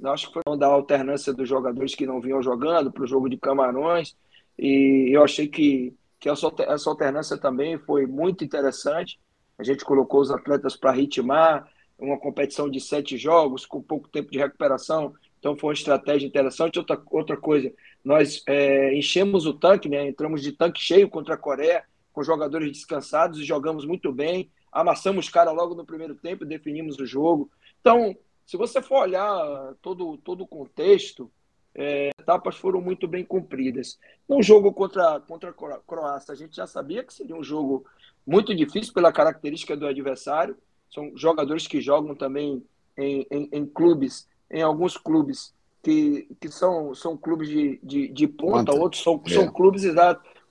Eu acho que foi da alternância dos jogadores que não vinham jogando para o jogo de Camarões. E eu achei que, que essa, alternância também foi muito interessante. A gente colocou os atletas para ritmar uma competição de sete jogos, com pouco tempo de recuperação. Então foi uma estratégia interessante. Outra, outra coisa, nós é, enchemos o tanque, né? entramos de tanque cheio contra a Coreia, com jogadores descansados e jogamos muito bem. Amassamos cara logo no primeiro tempo, definimos o jogo. Então, se você for olhar todo, todo o contexto, é, etapas foram muito bem cumpridas. No jogo contra, contra a Croácia, a gente já sabia que seria um jogo muito difícil pela característica do adversário. São jogadores que jogam também em, em, em clubes, em alguns clubes que, que são, são clubes de, de, de ponta, outros são, é. são clubes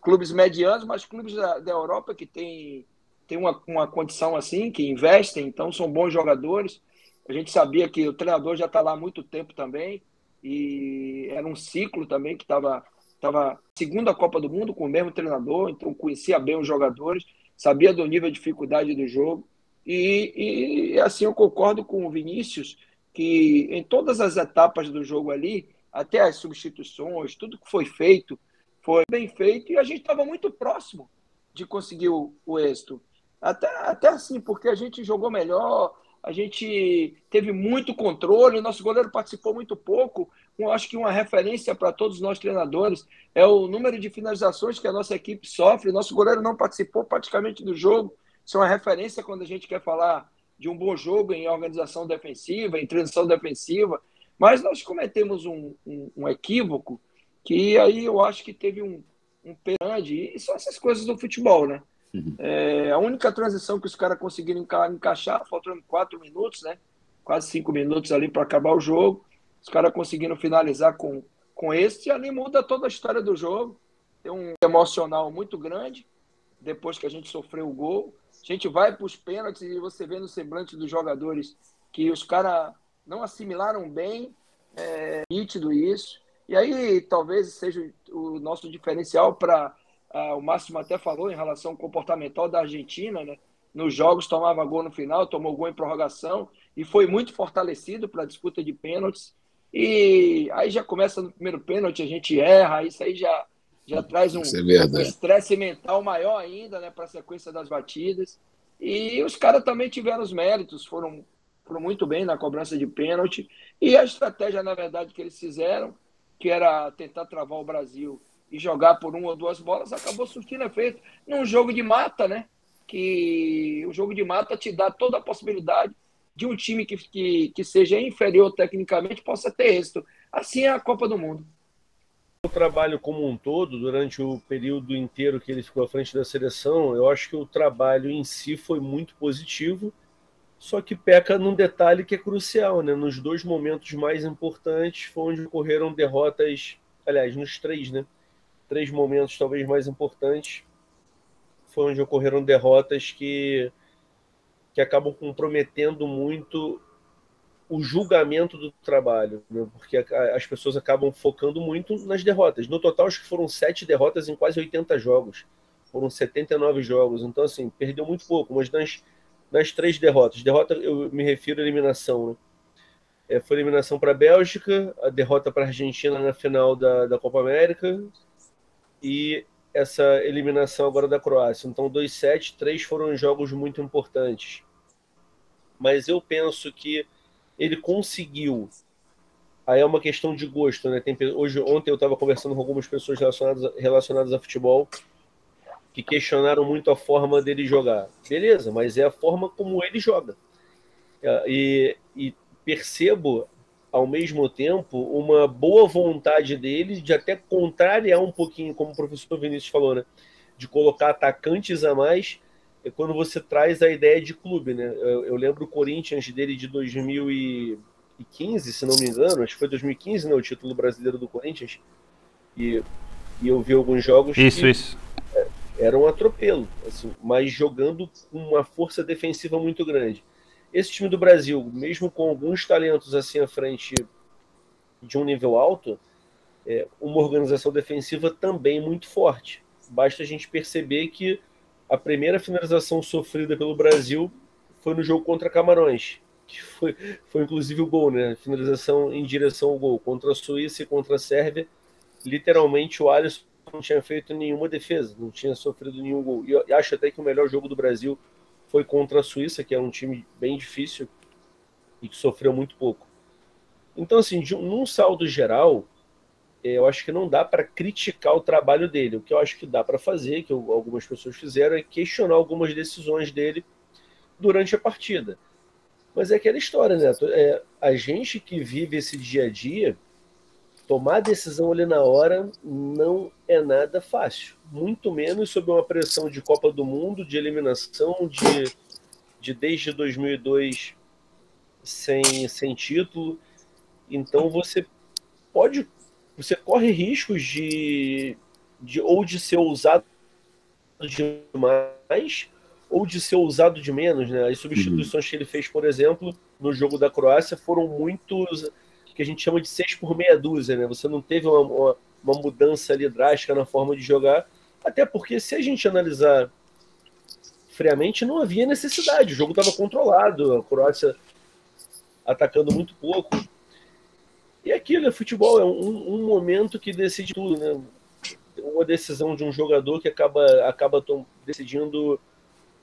clubes medianos, mas clubes da, da Europa que tem, tem uma, uma condição assim, que investem, então são bons jogadores. A gente sabia que o treinador já está lá há muito tempo também, e era um ciclo também que estava estava segunda Copa do Mundo com o mesmo treinador, então conhecia bem os jogadores, sabia do nível de dificuldade do jogo. E, e assim eu concordo com o Vinícius que em todas as etapas do jogo ali, até as substituições, tudo que foi feito foi bem feito e a gente estava muito próximo de conseguir o, o êxito. Até, até assim, porque a gente jogou melhor, a gente teve muito controle, nosso goleiro participou muito pouco. Eu acho que uma referência para todos nós treinadores é o número de finalizações que a nossa equipe sofre. Nosso goleiro não participou praticamente do jogo. Isso é uma referência quando a gente quer falar de um bom jogo em organização defensiva, em transição defensiva. Mas nós cometemos um, um, um equívoco que aí eu acho que teve um, um grande. E são essas coisas do futebol, né? Uhum. É, a única transição que os caras conseguiram enca encaixar, faltando quatro minutos, né? Quase cinco minutos ali para acabar o jogo. Os caras conseguiram finalizar com, com esse, e ali muda toda a história do jogo. Tem um emocional muito grande depois que a gente sofreu o gol. A gente vai para os pênaltis e você vê no semblante dos jogadores que os caras não assimilaram bem, é nítido isso. E aí talvez seja o nosso diferencial para ah, o Máximo até falou em relação ao comportamental da Argentina, né? Nos jogos tomava gol no final, tomou gol em prorrogação e foi muito fortalecido para a disputa de pênaltis. E aí já começa no primeiro pênalti, a gente erra, isso aí já, já traz um, é estresse mental maior ainda né, para a sequência das batidas. E os caras também tiveram os méritos, foram, foram muito bem na cobrança de pênalti. E a estratégia, na verdade, que eles fizeram, que era tentar travar o Brasil e jogar por uma ou duas bolas, acabou surtindo efeito num jogo de mata, né? Que o jogo de mata te dá toda a possibilidade de um time que, que, que seja inferior tecnicamente possa ter êxito. Assim é a Copa do Mundo. O trabalho como um todo, durante o período inteiro que ele ficou à frente da seleção, eu acho que o trabalho em si foi muito positivo, só que peca num detalhe que é crucial, né? Nos dois momentos mais importantes foi onde ocorreram derrotas, aliás, nos três, né? Três momentos talvez mais importantes foi onde ocorreram derrotas que, que acabam comprometendo muito o julgamento do trabalho, né? porque as pessoas acabam focando muito nas derrotas. No total, acho que foram sete derrotas em quase 80 jogos. Foram 79 jogos. Então, assim, perdeu muito pouco. Mas nas, nas três derrotas, derrota eu me refiro à eliminação, né? É, foi eliminação para a Bélgica, a derrota para a Argentina na final da, da Copa América, e essa eliminação agora da Croácia. Então, 2-7, três foram jogos muito importantes. Mas eu penso que ele conseguiu. Aí é uma questão de gosto, né? Tem, hoje, ontem eu estava conversando com algumas pessoas relacionadas, relacionadas a futebol que questionaram muito a forma dele jogar. Beleza, mas é a forma como ele joga. E, e percebo ao mesmo tempo, uma boa vontade dele de até contrariar um pouquinho, como o professor Vinícius falou, né? De colocar atacantes a mais é quando você traz a ideia de clube, né? Eu, eu lembro o Corinthians dele de 2015, se não me engano, acho que foi 2015, né? O título brasileiro do Corinthians. E, e eu vi alguns jogos. Isso, isso. Era um atropelo, assim, mas jogando com uma força defensiva muito grande esse time do Brasil, mesmo com alguns talentos assim à frente de um nível alto, é uma organização defensiva também muito forte. Basta a gente perceber que a primeira finalização sofrida pelo Brasil foi no jogo contra Camarões, que foi, foi inclusive o gol, né? Finalização em direção ao gol. Contra a Suíça e contra a Sérvia, literalmente o Alisson não tinha feito nenhuma defesa, não tinha sofrido nenhum gol. E acho até que o melhor jogo do Brasil foi contra a Suíça, que é um time bem difícil e que sofreu muito pouco. Então, assim, de, num saldo geral, é, eu acho que não dá para criticar o trabalho dele. O que eu acho que dá para fazer, que algumas pessoas fizeram, é questionar algumas decisões dele durante a partida. Mas é aquela história, né? É, a gente que vive esse dia a dia tomar decisão ali na hora não é nada fácil. Muito menos sob uma pressão de Copa do Mundo, de eliminação, de, de desde 2002 sem, sem título. Então você pode, você corre riscos de, de ou de ser ousado demais ou de ser ousado de menos, né? As substituições uhum. que ele fez, por exemplo, no jogo da Croácia foram muitos que a gente chama de seis por meia dúzia, né? Você não teve uma, uma, uma mudança ali drástica na forma de jogar, até porque se a gente analisar friamente, não havia necessidade. O jogo estava controlado, a Croácia atacando muito pouco. E aquilo é futebol, é um, um momento que decide tudo, né? Uma decisão de um jogador que acaba, acaba decidindo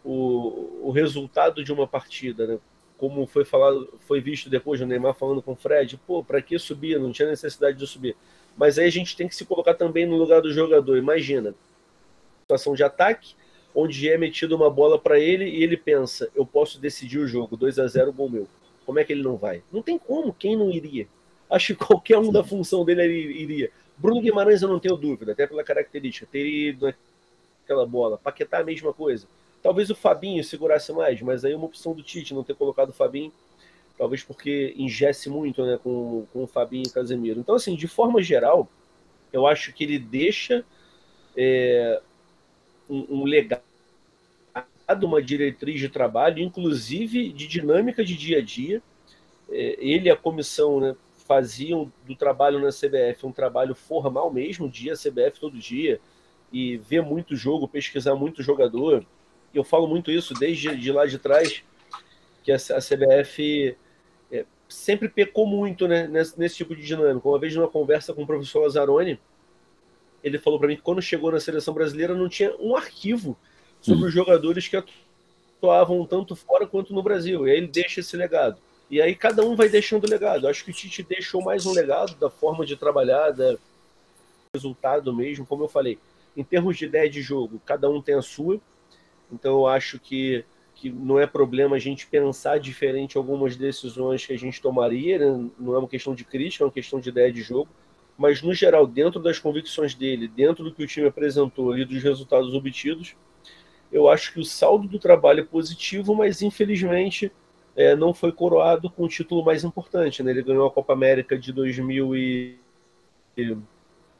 o, o resultado de uma partida, né? Como foi falado, foi visto depois do Neymar falando com o Fred, pô, para que subir? Não tinha necessidade de subir. Mas aí a gente tem que se colocar também no lugar do jogador. Imagina, situação de ataque, onde é metido uma bola para ele e ele pensa, eu posso decidir o jogo, 2 a 0 gol meu. Como é que ele não vai? Não tem como, quem não iria? Acho que qualquer um da função dele iria. Bruno Guimarães eu não tenho dúvida, até pela característica, teria ido naquela bola. Paquetá a mesma coisa. Talvez o Fabinho segurasse mais, mas aí é uma opção do Tite não ter colocado o Fabinho, talvez porque ingesse muito né, com, com o Fabinho e o Casemiro. Então, assim, de forma geral, eu acho que ele deixa é, um, um legado, uma diretriz de trabalho, inclusive de dinâmica de dia a dia. É, ele e a comissão né, faziam do trabalho na CBF um trabalho formal mesmo, dia CBF todo dia, e ver muito jogo, pesquisar muito jogador eu falo muito isso desde de lá de trás, que a, CBF é, sempre pecou muito né, nesse, nesse, tipo de dinâmica. Uma vez numa conversa com o professor Lazzaroni, ele falou para mim que quando chegou na seleção brasileira não tinha um arquivo sobre uhum. os jogadores que atuavam tanto fora quanto no Brasil. E aí ele deixa esse legado. E aí cada um vai deixando legado. Acho que o Tite deixou mais um legado da forma de trabalhar, da resultado mesmo, como eu falei. Em termos de ideia de jogo, cada um tem a sua. Então eu acho que, que não é problema a gente pensar diferente algumas decisões que a gente tomaria, né? não é uma questão de crítica, é uma questão de ideia de jogo, mas no geral, dentro das convicções dele, dentro do que o time apresentou e dos resultados obtidos, eu acho que o saldo do trabalho é positivo, mas infelizmente é, não foi coroado com o título mais importante. Né? Ele ganhou a Copa América de 2000 e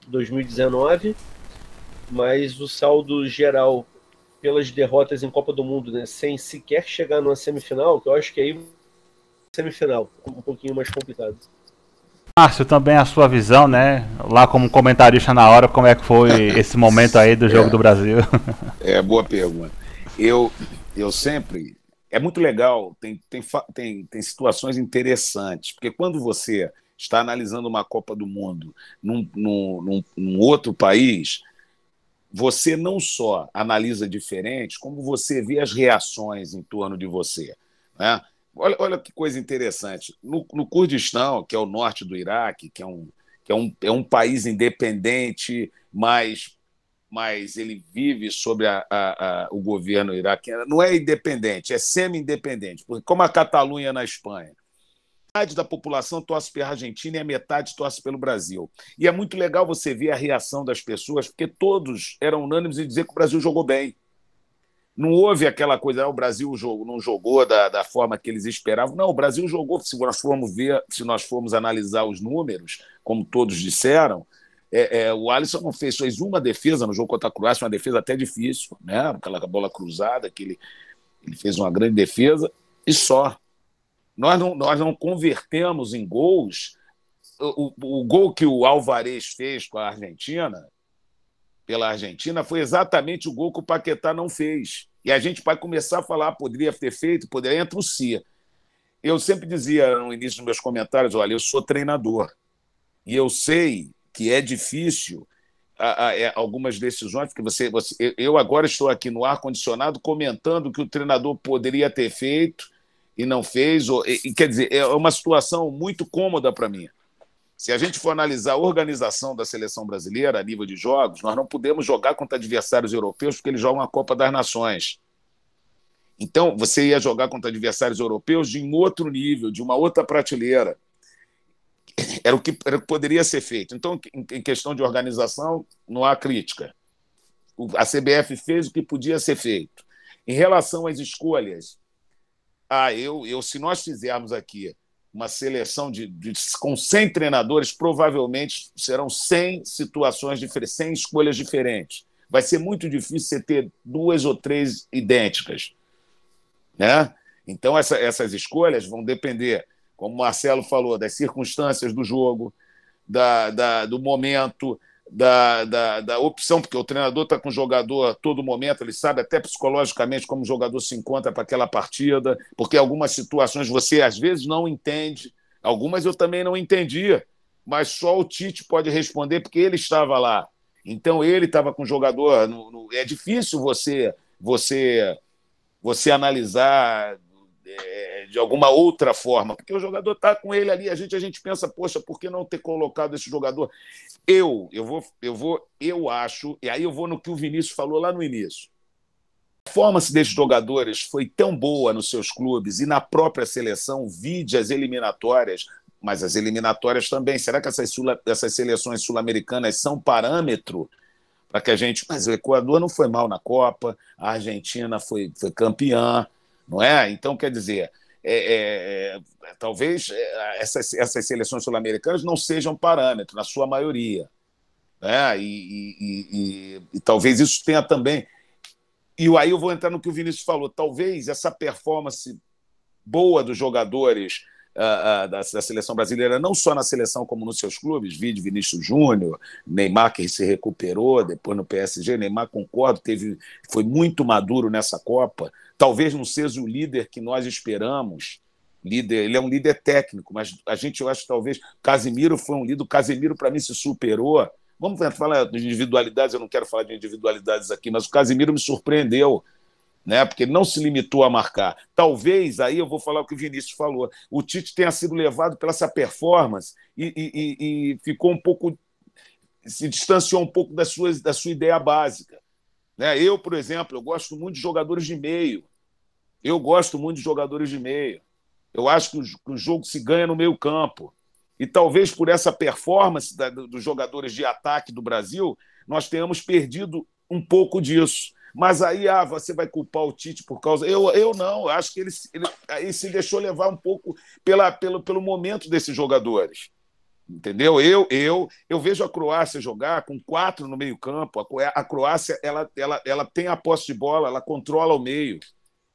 2019, mas o saldo geral pelas derrotas em Copa do Mundo, né, sem sequer chegar numa semifinal, que eu acho que aí semifinal um pouquinho mais complicado. Márcio, também a sua visão, né? Lá como comentarista na hora, como é que foi [laughs] esse momento aí do jogo é, do Brasil? É, boa pergunta. Eu, eu sempre. É muito legal, tem, tem, tem, tem situações interessantes, porque quando você está analisando uma Copa do Mundo num, num, num, num outro país, você não só analisa diferente, como você vê as reações em torno de você. Né? Olha, olha que coisa interessante. No, no Kurdistão, que é o norte do Iraque, que é um, que é um, é um país independente, mas, mas ele vive sob a, a, a, o governo iraquiano, não é independente, é semi-independente, como a Catalunha na Espanha metade da população torce pela Argentina e a metade torce pelo Brasil. E é muito legal você ver a reação das pessoas, porque todos eram unânimes em dizer que o Brasil jogou bem. Não houve aquela coisa, ah, o Brasil não jogou da, da forma que eles esperavam. Não, o Brasil jogou, se nós formos ver, se nós formos analisar os números, como todos disseram, é, é, o Alisson não fez, fez uma defesa no jogo contra a Croácia, uma defesa até difícil, né? aquela bola cruzada, que ele, ele fez uma grande defesa, e só. Nós não, nós não convertemos em gols. O, o, o gol que o Alvarez fez com a Argentina, pela Argentina, foi exatamente o gol que o Paquetá não fez. E a gente vai começar a falar, poderia ter feito, poderia entrar o si. Eu sempre dizia no início dos meus comentários: olha, eu sou treinador. E eu sei que é difícil é, algumas decisões, porque você, você, eu agora estou aqui no ar-condicionado comentando o que o treinador poderia ter feito e não fez. Ou, e, quer dizer, é uma situação muito cômoda para mim. Se a gente for analisar a organização da seleção brasileira a nível de jogos, nós não podemos jogar contra adversários europeus porque eles jogam a Copa das Nações. Então, você ia jogar contra adversários europeus de um outro nível, de uma outra prateleira. era o que, era o que poderia ser feito. Então, em questão de organização, não há crítica. A CBF fez o que podia ser feito. Em relação às escolhas, ah, eu, eu se nós fizermos aqui uma seleção de, de, com 100 treinadores, provavelmente serão 100 situações diferentes, 100 escolhas diferentes. Vai ser muito difícil você ter duas ou três idênticas. Né? Então, essa, essas escolhas vão depender, como o Marcelo falou, das circunstâncias do jogo, da, da do momento, da, da, da opção, porque o treinador está com o jogador a todo momento, ele sabe até psicologicamente como o jogador se encontra para aquela partida, porque algumas situações você às vezes não entende, algumas eu também não entendia, mas só o Tite pode responder porque ele estava lá. Então ele estava com o jogador. No, no, é difícil você você você analisar é, de alguma outra forma, porque o jogador está com ele ali, a gente, a gente pensa, poxa, por que não ter colocado esse jogador? Eu, eu vou, eu vou, eu acho, e aí eu vou no que o Vinícius falou lá no início. A performance desses jogadores foi tão boa nos seus clubes e na própria seleção, vide as eliminatórias, mas as eliminatórias também. Será que essas, essas seleções sul-americanas são parâmetro para que a gente. Mas o Equador não foi mal na Copa, a Argentina foi, foi campeã, não é? Então, quer dizer, é, é, é, talvez é, essas, essas seleções sul-americanas não sejam parâmetro, na sua maioria. Né? E, e, e, e, talvez isso tenha também. E aí eu vou entrar no que o Vinícius falou. Talvez essa performance boa dos jogadores uh, da, da, seleção brasileira, não só na seleção como nos seus clubes, vídeo Vinícius Júnior, Neymar que se recuperou depois no PSG, Neymar concordo, teve, foi muito maduro nessa Copa, talvez não seja o líder que nós esperamos, líder, ele é um líder técnico, mas a gente eu acho talvez Casimiro foi um líder, o Casimiro para mim se superou. Vamos falar de individualidades, eu não quero falar de individualidades aqui, mas o Casimiro me surpreendeu né? porque ele não se limitou a marcar. Talvez, aí eu vou falar o que o Vinícius falou, o Tite tenha sido levado pela essa performance e, e, e ficou um pouco. se distanciou um pouco da sua, da sua ideia básica. Né? Eu, por exemplo, eu gosto muito de jogadores de meio. Eu gosto muito de jogadores de meio. Eu acho que o, que o jogo se ganha no meio campo. E talvez por essa performance da, dos jogadores de ataque do Brasil, nós tenhamos perdido um pouco disso. Mas aí, ah, você vai culpar o Tite por causa. Eu, eu não, acho que ele, ele aí se deixou levar um pouco pela, pelo, pelo momento desses jogadores. Entendeu? Eu, eu, eu vejo a Croácia jogar com quatro no meio-campo. A Croácia ela, ela, ela tem a posse de bola, ela controla o meio.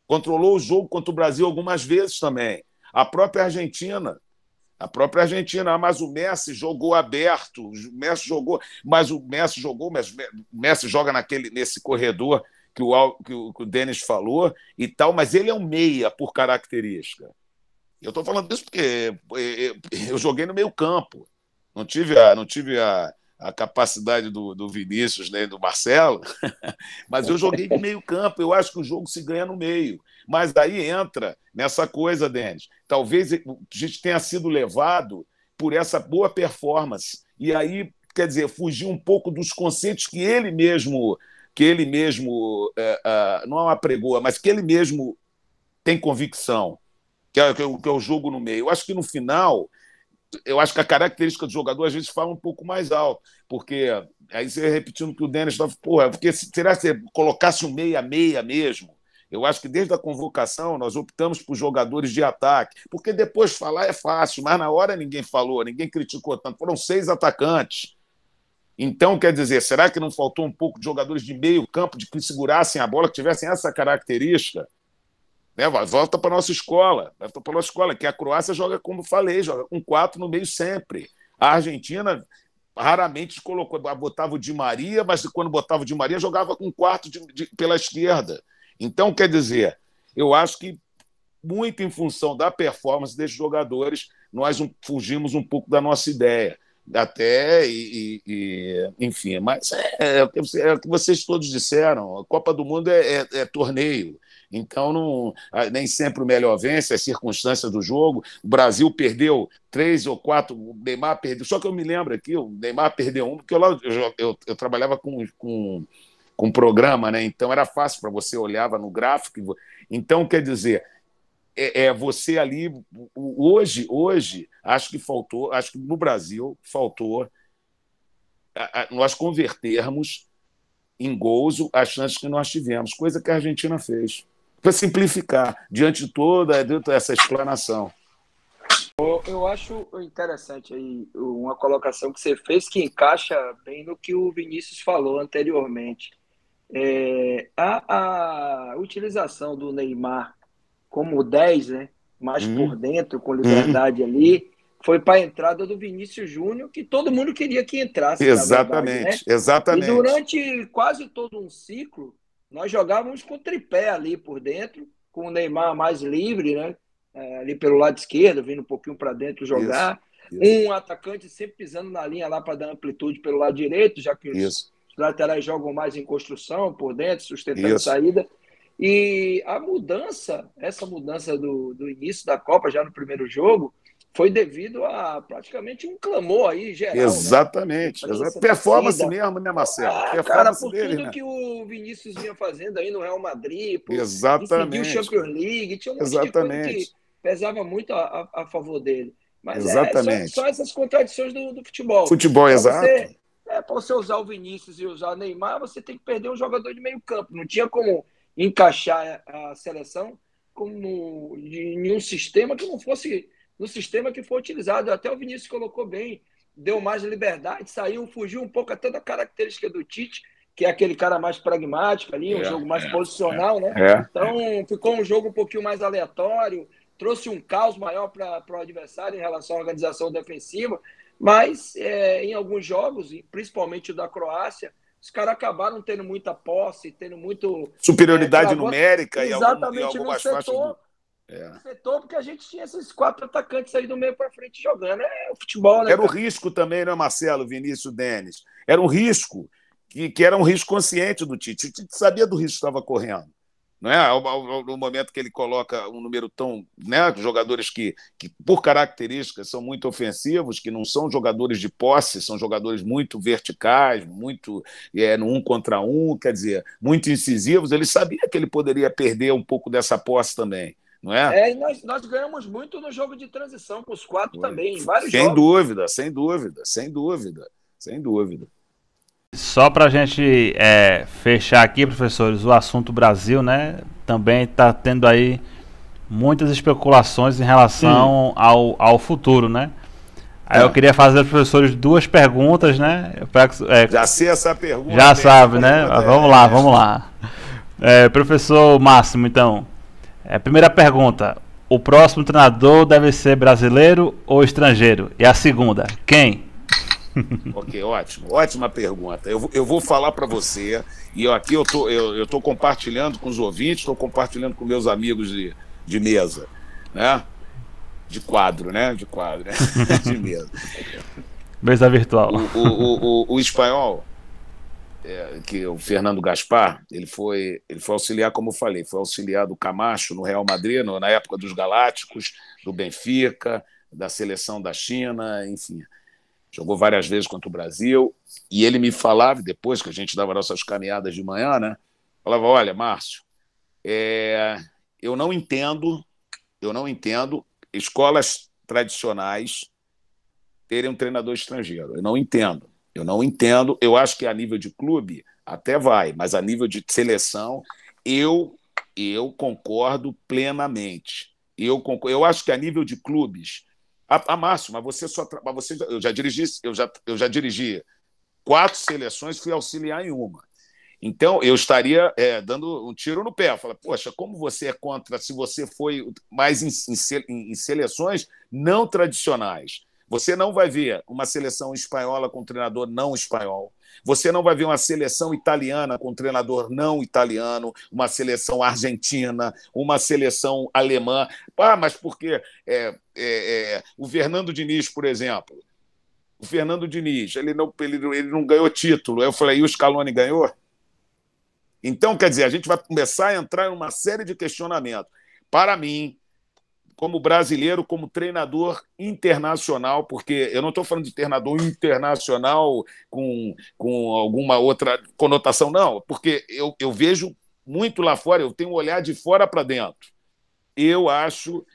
Controlou o jogo contra o Brasil algumas vezes também. A própria Argentina a própria Argentina, ah, mas o Messi jogou aberto, o Messi jogou, mas o Messi jogou, mas o Messi joga naquele, nesse corredor que o, que o, Denis falou e tal, mas ele é um meia por característica. Eu estou falando isso porque eh, eh, eu joguei no meio campo, não tive a, não tive a, a capacidade do, do Vinícius nem né, do Marcelo, [laughs] mas eu joguei no meio campo, eu acho que o jogo se ganha no meio. Mas aí entra nessa coisa, Denis. Talvez a gente tenha sido levado por essa boa performance. E aí, quer dizer, fugir um pouco dos conceitos que ele mesmo, que ele mesmo é, é, não é uma pregoa, mas que ele mesmo tem convicção, que é, que é, o jogo no meio. Eu acho que no final, eu acho que a característica do jogador às vezes fala um pouco mais alto, porque aí você repetindo que o Denis estava, porra, porque será que você colocasse um meia-meia mesmo? Eu acho que desde a convocação nós optamos por jogadores de ataque, porque depois falar é fácil, mas na hora ninguém falou, ninguém criticou tanto. Foram seis atacantes. Então, quer dizer, será que não faltou um pouco de jogadores de meio campo de que segurassem a bola, que tivessem essa característica? Né? Volta para a nossa escola, volta para a nossa escola, que a Croácia joga, como falei, joga com quatro no meio sempre. A Argentina raramente colocou, botava o Di Maria, mas quando botava o Di Maria, jogava com quarto de, de, pela esquerda. Então, quer dizer, eu acho que muito em função da performance desses jogadores, nós fugimos um pouco da nossa ideia. Até, e, e enfim, mas é, é, é, o que vocês todos disseram: a Copa do Mundo é, é, é torneio. Então, não, nem sempre o melhor vence, é circunstância do jogo. O Brasil perdeu três ou quatro, o Neymar perdeu. Só que eu me lembro aqui, o Neymar perdeu um, porque eu, eu, eu, eu trabalhava com, com com programa, né? Então era fácil para você olhava no gráfico. Então quer dizer, é, é, você ali hoje, hoje acho que faltou, acho que no Brasil faltou nós convertermos em gols as chances que nós tivemos, coisa que a Argentina fez. Para simplificar, diante de toda essa explanação. Eu acho interessante aí uma colocação que você fez que encaixa bem no que o Vinícius falou anteriormente. É, a, a utilização do Neymar como 10, né? Mais hum. por dentro, com liberdade hum. ali, foi para a entrada do Vinícius Júnior, que todo mundo queria que entrasse. Exatamente, verdade, né? exatamente. E durante quase todo um ciclo, nós jogávamos com tripé ali por dentro, com o Neymar mais livre, né? É, ali pelo lado esquerdo, vindo um pouquinho para dentro jogar. Isso, isso. Um atacante sempre pisando na linha lá para dar amplitude pelo lado direito, já que os, os laterais jogam mais em construção por dentro, sustentando isso. saída. E a mudança, essa mudança do, do início da Copa, já no primeiro jogo, foi devido a praticamente um clamor aí geral. Né? Exatamente. Né? Performance mesmo, né, Marcelo? Ah, cara, por dele, tudo né? que o Vinícius vinha fazendo aí no Real Madrid, por Exatamente. o Champions League, tinha um Exatamente. que pesava muito a, a, a favor dele. Mas Exatamente. É, só, só essas contradições do, do futebol. Futebol, pra exato. Você, é, para você usar o Vinícius e usar o Neymar, você tem que perder um jogador de meio campo. Não tinha como encaixar a seleção como em um sistema que não fosse no sistema que foi utilizado. Até o Vinícius colocou bem, deu mais liberdade, saiu, fugiu um pouco até da característica do Tite, que é aquele cara mais pragmático ali, um é, jogo mais é, posicional, é, né? É. Então ficou um jogo um pouquinho mais aleatório, trouxe um caos maior para o adversário em relação à organização defensiva, mas é, em alguns jogos, principalmente o da Croácia, os caras acabaram tendo muita posse, tendo muito. Superioridade é, numérica exatamente e algum, algumas no setor, do... é. setor, porque a gente tinha esses quatro atacantes aí do meio para frente jogando. É o futebol, né? Era o um risco também, né, Marcelo, Vinícius, Denis? Era um risco, que, que era um risco consciente do Tite. O Tite sabia do risco que estava correndo não é? No momento que ele coloca um número tão, né, jogadores que, que por características são muito ofensivos, que não são jogadores de posse, são jogadores muito verticais, muito é, no um contra um, quer dizer, muito incisivos. Ele sabia que ele poderia perder um pouco dessa posse também. Não é? é e nós, nós ganhamos muito no jogo de transição com os quatro Foi. também, em vários sem jogos. dúvida, sem dúvida, sem dúvida, sem dúvida. Só para a gente é, fechar aqui, professores, o assunto Brasil, né? Também está tendo aí muitas especulações em relação ao, ao futuro, né? Aí é. eu queria fazer aos professores duas perguntas, né? Pra, é, já sei essa pergunta. Já mesmo, sabe, né? vamos lá, vamos lá. É, professor Máximo, então. É, primeira pergunta: o próximo treinador deve ser brasileiro ou estrangeiro? E a segunda, quem? [laughs] ok, ótimo. Ótima pergunta. Eu, eu vou falar para você, e eu, aqui eu tô, eu, eu tô compartilhando com os ouvintes, estou compartilhando com meus amigos de, de mesa, né? De quadro, né? De quadro, né? [laughs] de mesa. Mesa virtual. O, o, o, o espanhol, é, que o Fernando Gaspar, ele foi, ele foi auxiliar, como eu falei, foi auxiliar do Camacho no Real Madrid, no, na época dos Galácticos, do Benfica, da seleção da China, enfim jogou várias vezes contra o Brasil, e ele me falava, depois que a gente dava nossas caminhadas de manhã, né? Falava, olha, Márcio, é, eu não entendo, eu não entendo escolas tradicionais terem um treinador estrangeiro. Eu não entendo. Eu não entendo. Eu acho que a nível de clube até vai, mas a nível de seleção, eu eu concordo plenamente. Eu, concordo, eu acho que a nível de clubes a, a Márcio, mas você só. Você, eu já dirigi, eu já, eu já dirigi quatro seleções, fui auxiliar em uma. Então, eu estaria é, dando um tiro no pé. Fala, poxa, como você é contra se você foi mais em, em, em, seleções não tradicionais? Você não vai ver uma seleção espanhola com treinador não espanhol. Você não vai ver uma seleção italiana com treinador não italiano, uma seleção argentina, uma seleção alemã. Ah, mas porque é, é, é, o Fernando Diniz, por exemplo, o Fernando Diniz, ele não, ele, ele não ganhou título. Eu falei, e o Scaloni ganhou? Então, quer dizer, a gente vai começar a entrar em uma série de questionamentos. Para mim, como brasileiro, como treinador internacional, porque eu não estou falando de treinador internacional com, com alguma outra conotação, não, porque eu, eu vejo muito lá fora, eu tenho um olhar de fora para dentro. eu acho.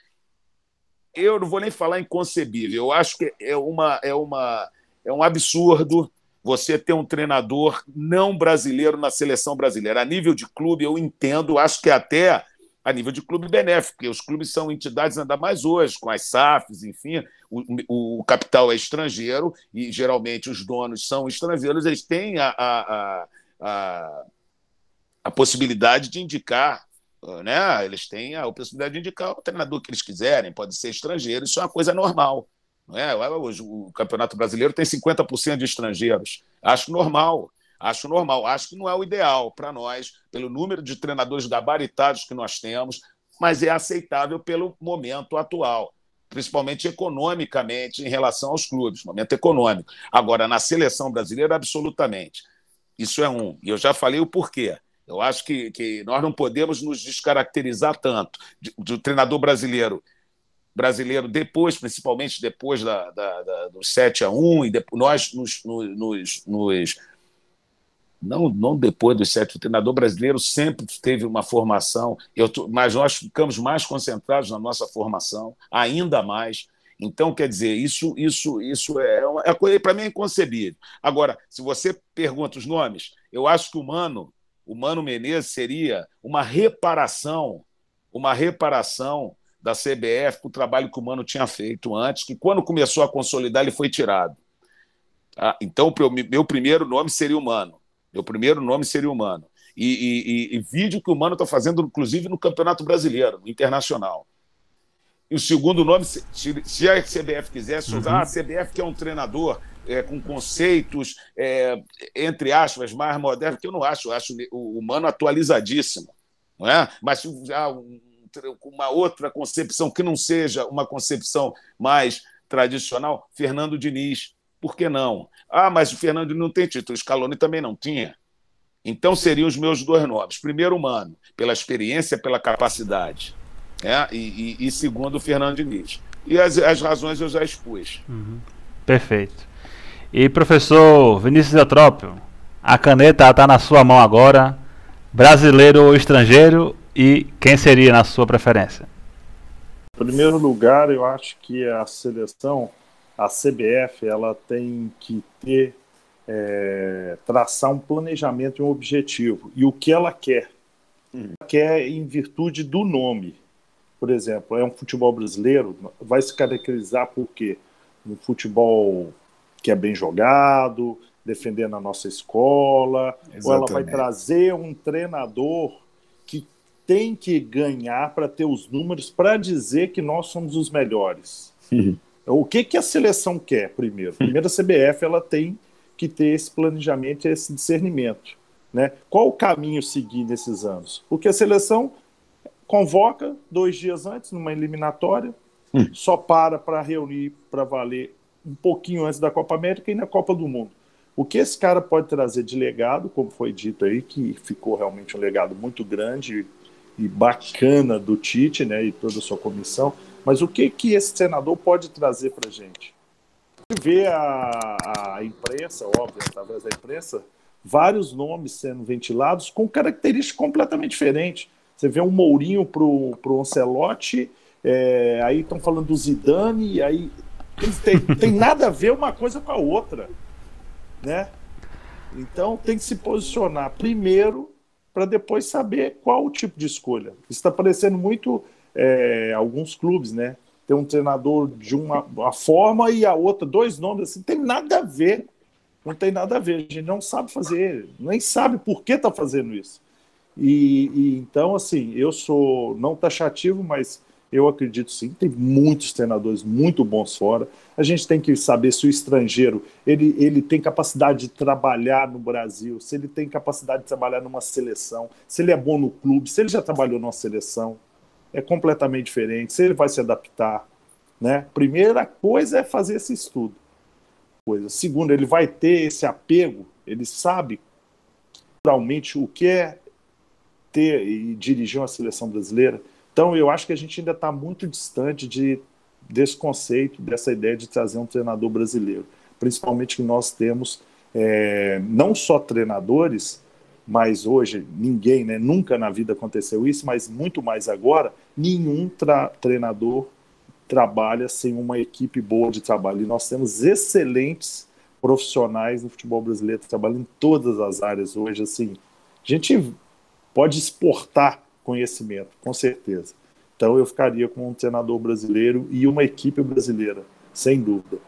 Eu não vou nem falar inconcebível, eu acho que é, uma, é, uma, é um absurdo você ter um treinador não brasileiro na seleção brasileira. A nível de clube, eu entendo, acho que até a nível de clube benéfico, porque os clubes são entidades ainda mais hoje, com as SAFs, enfim, o, o capital é estrangeiro e geralmente os donos são estrangeiros, eles têm a, a, a, a possibilidade de indicar né? Eles têm a possibilidade de indicar o treinador que eles quiserem, pode ser estrangeiro, isso é uma coisa normal. Não é? Hoje o Campeonato Brasileiro tem 50% de estrangeiros. Acho normal. Acho normal. Acho que não é o ideal para nós, pelo número de treinadores gabaritados que nós temos, mas é aceitável pelo momento atual, principalmente economicamente em relação aos clubes, momento econômico. Agora, na seleção brasileira, absolutamente. Isso é um. E eu já falei o porquê. Eu acho que, que nós não podemos nos descaracterizar tanto do treinador brasileiro brasileiro depois, principalmente depois da, da, da, do 7 a 1 e depois, nós nos, nos, nos não, não depois do 7, o treinador brasileiro sempre teve uma formação, eu, mas nós ficamos mais concentrados na nossa formação, ainda mais. Então, quer dizer, isso, isso, isso é, é para mim é inconcebível. Agora, se você pergunta os nomes, eu acho que o Mano o Mano Menezes seria uma reparação, uma reparação da CBF para o trabalho que o Mano tinha feito antes, que quando começou a consolidar ele foi tirado. Tá? Então, meu primeiro nome seria o Mano. Meu primeiro nome seria o Mano. E, e, e vídeo que o Mano está fazendo, inclusive, no Campeonato Brasileiro, no Internacional. E o segundo nome, se, se a CBF quisesse usar, uhum. a CBF que é um treinador é, com conceitos, é, entre aspas, mais modernos, que eu não acho, eu acho o humano atualizadíssimo, não é? Mas já um, uma outra concepção que não seja uma concepção mais tradicional, Fernando Diniz. Por que não? Ah, mas o Fernando não tem título, o Scaloni também não tinha. Então seriam os meus dois nomes. Primeiro, humano, pela experiência, pela capacidade. É? E, e, e segundo, o Fernando Diniz. E as, as razões eu já expus. Uhum. Perfeito. E professor Vinícius Eutrópio, a caneta está na sua mão agora, brasileiro ou estrangeiro, e quem seria na sua preferência? Em primeiro lugar, eu acho que a seleção, a CBF, ela tem que ter, é, traçar um planejamento e um objetivo. E o que ela quer? Hum. Ela quer em virtude do nome. Por exemplo, é um futebol brasileiro, vai se caracterizar por quê? Um futebol que é bem jogado, defendendo a nossa escola, Exatamente. ou ela vai trazer um treinador que tem que ganhar para ter os números para dizer que nós somos os melhores. Uhum. O que, que a seleção quer primeiro? Primeiro a CBF ela tem que ter esse planejamento, esse discernimento. Né? Qual o caminho seguir nesses anos? Porque a seleção convoca dois dias antes, numa eliminatória, hum. só para para reunir para valer um pouquinho antes da Copa América e na Copa do Mundo. O que esse cara pode trazer de legado, como foi dito aí, que ficou realmente um legado muito grande e bacana do Tite, né, e toda a sua comissão, mas o que que esse senador pode trazer para a gente? Vê a, a imprensa, óbvio, através da imprensa, vários nomes sendo ventilados com características completamente diferentes. Você vê um Mourinho pro, pro Ancelotti, é, aí estão falando do Zidane, aí tem, tem nada a ver uma coisa com a outra, né? Então tem que se posicionar primeiro para depois saber qual o tipo de escolha. Está parecendo muito é, alguns clubes, né? Tem um treinador de uma, uma, forma e a outra, dois nomes assim, tem nada a ver. Não tem nada a ver. A gente não sabe fazer, nem sabe por que está fazendo isso. E, e, então, assim, eu sou não taxativo, mas eu acredito sim, tem muitos treinadores muito bons fora. A gente tem que saber se o estrangeiro ele, ele tem capacidade de trabalhar no Brasil, se ele tem capacidade de trabalhar numa seleção, se ele é bom no clube, se ele já trabalhou numa seleção. É completamente diferente, se ele vai se adaptar. Né? Primeira coisa é fazer esse estudo. Coisa. Segundo, ele vai ter esse apego, ele sabe realmente o que é ter e dirigir uma seleção brasileira então, eu acho que a gente ainda está muito distante de, desse conceito, dessa ideia de trazer um treinador brasileiro. Principalmente que nós temos é, não só treinadores, mas hoje ninguém, né, nunca na vida aconteceu isso, mas muito mais agora, nenhum treinador trabalha sem uma equipe boa de trabalho. E nós temos excelentes profissionais no futebol brasileiro, trabalham em todas as áreas hoje. Assim, a gente pode exportar conhecimento, com certeza. Então eu ficaria com um treinador brasileiro e uma equipe brasileira, sem dúvida.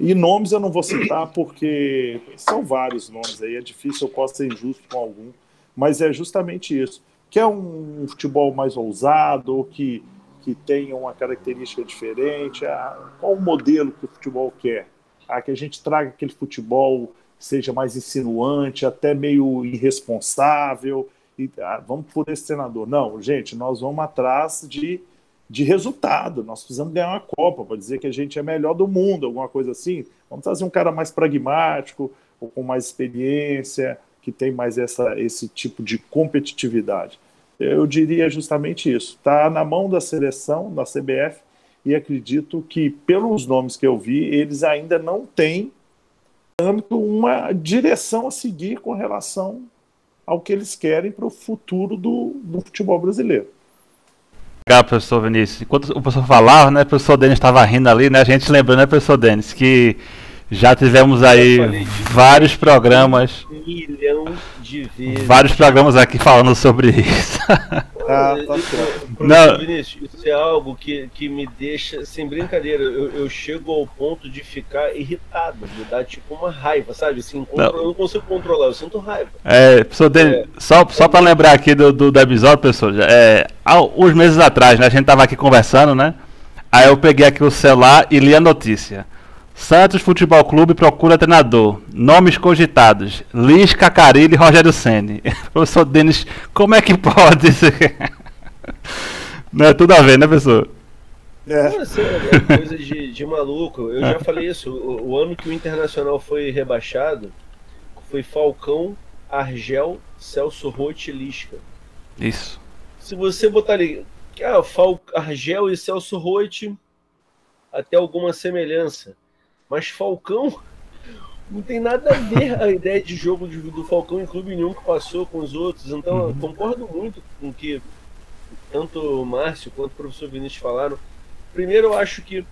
E nomes eu não vou citar porque são vários nomes aí, é difícil, eu posso ser injusto com algum, mas é justamente isso. Que é um futebol mais ousado, ou que que tenha uma característica diferente? Qual o modelo que o futebol quer? Ah, que a gente traga aquele futebol seja mais insinuante, até meio irresponsável. E, ah, vamos por esse treinador. Não, gente, nós vamos atrás de, de resultado. Nós precisamos ganhar uma Copa para dizer que a gente é melhor do mundo, alguma coisa assim. Vamos trazer um cara mais pragmático, com mais experiência, que tem mais essa, esse tipo de competitividade eu diria justamente isso. Está na mão da seleção, da CBF, e acredito que, pelos nomes que eu vi, eles ainda não têm uma direção a seguir com relação ao que eles querem para o futuro do, do futebol brasileiro. Obrigado, professor Vinícius. Enquanto o professor falava, né, o professor Denis estava rindo ali, né, a gente lembrando, né, professor Denis, que já tivemos aí vários programas. Um milhão de vezes. Vários programas aqui falando sobre isso. [laughs] Ah, tá Não. Vinícius, isso é algo que, que me deixa, sem brincadeira, eu, eu chego ao ponto de ficar irritado, me dá tipo uma raiva, sabe? Assim, não. eu não consigo controlar, eu sinto raiva. É, professor, é. só, só para lembrar aqui do, do, do episódio, professor, é, há uns meses atrás, né, a gente tava aqui conversando, né? Aí eu peguei aqui o celular e li a notícia. Santos Futebol Clube procura treinador. Nomes cogitados: Lisca, Carilli e Rogério Ceni. [laughs] Professor Denis, como é que pode [laughs] Não é tudo a ver, né, professor? É. é coisa de, de, maluco. Eu já falei isso. O, o, ano que o Internacional foi rebaixado foi Falcão, Argel, Celso Rotti e Lisca. Isso. Se você botar ali ah, Fal Argel e Celso Rotti, até alguma semelhança. Mas Falcão [laughs] não tem nada a ver a ideia de jogo do Falcão em clube nenhum que passou com os outros. Então, uhum. concordo muito com o que tanto o Márcio quanto o professor Vinícius falaram. Primeiro, eu acho que.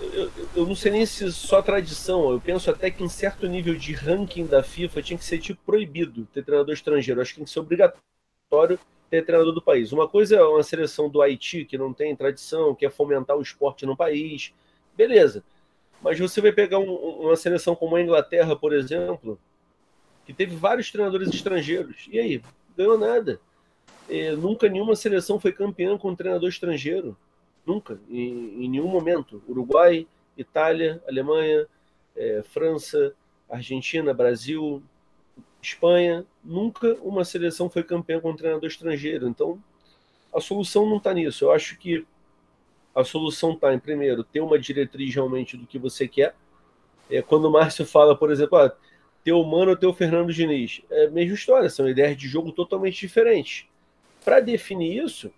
Eu, eu não sei nem se só tradição, eu penso até que em certo nível de ranking da FIFA tinha que ser tipo proibido ter treinador estrangeiro. Eu acho que tem que ser obrigatório ter treinador do país. Uma coisa é uma seleção do Haiti que não tem tradição, quer fomentar o esporte no país. Beleza. Mas você vai pegar um, uma seleção como a Inglaterra, por exemplo, que teve vários treinadores estrangeiros. E aí? Ganhou nada. É, nunca nenhuma seleção foi campeã com um treinador estrangeiro. Nunca. Em, em nenhum momento. Uruguai, Itália, Alemanha, é, França, Argentina, Brasil, Espanha. Nunca uma seleção foi campeã com um treinador estrangeiro. Então, a solução não está nisso. Eu acho que a solução está em, primeiro, ter uma diretriz realmente do que você quer. É, quando o Márcio fala, por exemplo, ah, ter o Mano ou ter o Fernando Diniz, é a mesma história, são ideias de jogo totalmente diferentes. Para definir isso,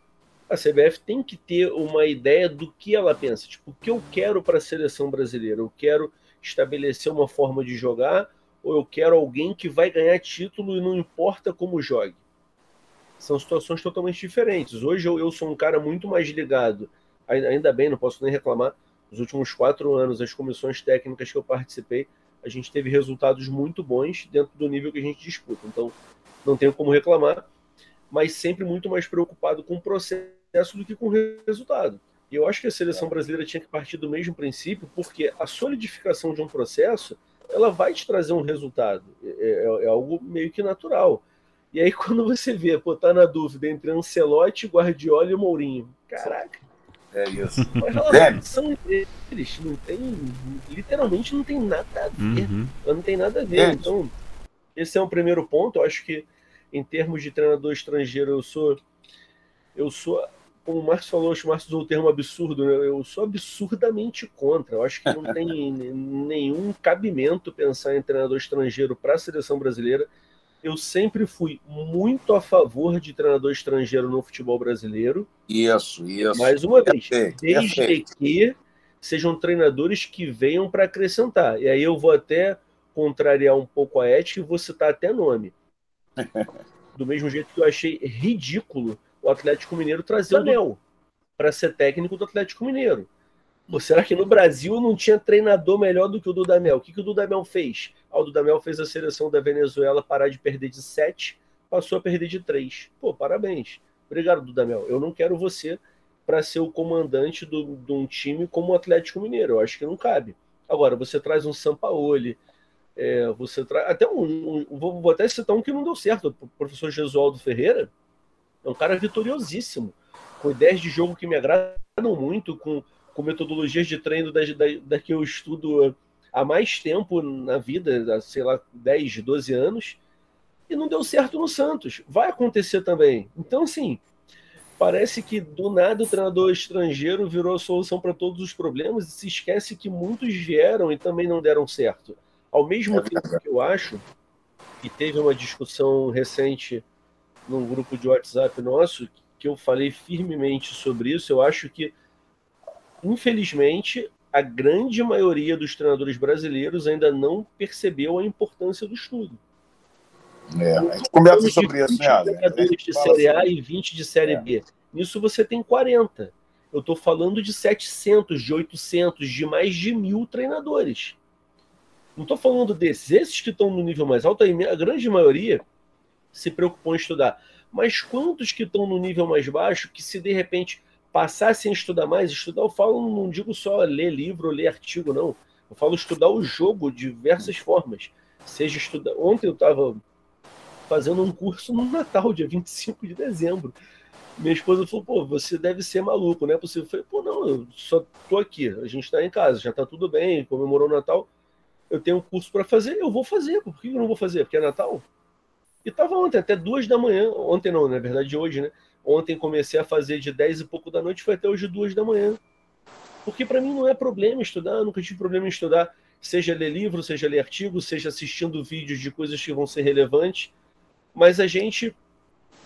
a CBF tem que ter uma ideia do que ela pensa. Tipo, o que eu quero para a seleção brasileira? Eu quero estabelecer uma forma de jogar ou eu quero alguém que vai ganhar título e não importa como jogue? São situações totalmente diferentes. Hoje eu, eu sou um cara muito mais ligado ainda bem, não posso nem reclamar. Nos últimos quatro anos, as comissões técnicas que eu participei, a gente teve resultados muito bons dentro do nível que a gente disputa. Então, não tenho como reclamar, mas sempre muito mais preocupado com o processo do que com o resultado. E eu acho que a seleção brasileira tinha que partir do mesmo princípio, porque a solidificação de um processo ela vai te trazer um resultado. É, é, é algo meio que natural. E aí, [laughs] quando você vê, pô, tá na dúvida entre Ancelotti, Guardiola e Mourinho. Caraca, é isso. [laughs] Mas a relação deles não tem. Literalmente não tem nada a ver. Uhum. Não tem nada a ver. É. Então, esse é um primeiro ponto. Eu acho que em termos de treinador estrangeiro, eu sou. Eu sou. Como o Marcos falou, acho que o Marcos usou o termo absurdo, né? eu sou absurdamente contra. Eu acho que não tem [laughs] nenhum cabimento pensar em treinador estrangeiro para a seleção brasileira eu sempre fui muito a favor de treinador estrangeiro no futebol brasileiro. Isso, isso. Mais uma vez, desde que sejam treinadores que venham para acrescentar. E aí eu vou até contrariar um pouco a ética e vou citar até nome. [laughs] Do mesmo jeito que eu achei ridículo o Atlético Mineiro trazer o Nel para ser técnico do Atlético Mineiro. Será que no Brasil não tinha treinador melhor do que o Dudamel? O que, que o Dudamel fez? Ah, o Dudamel fez a seleção da Venezuela parar de perder de 7, passou a perder de 3. Pô, parabéns. Obrigado, Dudamel. Eu não quero você para ser o comandante do, de um time como o Atlético Mineiro. Eu acho que não cabe. Agora, você traz um Sampaoli, é, você traz. Até um, um, vou, vou, até citar um que não deu certo. O professor Jesualdo Ferreira é um cara vitoriosíssimo, com ideias de jogo que me agradam muito, com com metodologias de treino da, da, da, que eu estudo há mais tempo na vida, há, sei lá, 10, 12 anos, e não deu certo no Santos. Vai acontecer também. Então, assim, parece que do nada o treinador estrangeiro virou a solução para todos os problemas e se esquece que muitos vieram e também não deram certo. Ao mesmo é tempo que eu acho, e teve uma discussão recente num grupo de WhatsApp nosso, que eu falei firmemente sobre isso, eu acho que infelizmente, a grande maioria dos treinadores brasileiros ainda não percebeu a importância do estudo. É, a gente começa sobre isso, né, Treinadores de Série A e 20 de Série é. B. Nisso você tem 40. Eu estou falando de 700, de 800, de mais de mil treinadores. Não estou falando desses. Esses que estão no nível mais alto, a grande maioria se preocupam em estudar. Mas quantos que estão no nível mais baixo que se de repente passassem a estudar mais, estudar, eu falo, não digo só ler livro ler artigo, não. Eu falo estudar o jogo de diversas formas. Seja estudar. Ontem eu estava fazendo um curso no Natal, dia 25 de dezembro. Minha esposa falou, pô, você deve ser maluco, não é possível. Eu falei, pô, não, eu só tô aqui, a gente está em casa, já está tudo bem, comemorou o Natal. Eu tenho um curso para fazer, eu vou fazer. Por que eu não vou fazer? Porque é Natal? E tava ontem, até duas da manhã. Ontem não, na verdade, hoje, né? Ontem comecei a fazer de 10 e pouco da noite, foi até hoje duas da manhã. Porque para mim não é problema estudar, nunca tive problema em estudar, seja ler livro, seja ler artigo, seja assistindo vídeos de coisas que vão ser relevantes. Mas a gente,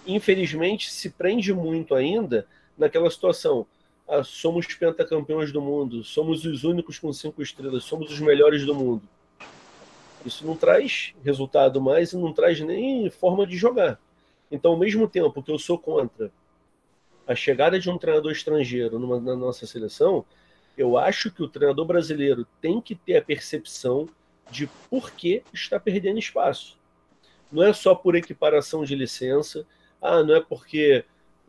infelizmente, se prende muito ainda naquela situação. Ah, somos pentacampeões do mundo, somos os únicos com cinco estrelas, somos os melhores do mundo. Isso não traz resultado mais e não traz nem forma de jogar. Então, ao mesmo tempo que eu sou contra a chegada de um treinador estrangeiro numa, na nossa seleção, eu acho que o treinador brasileiro tem que ter a percepção de por que está perdendo espaço. Não é só por equiparação de licença, ah, não é porque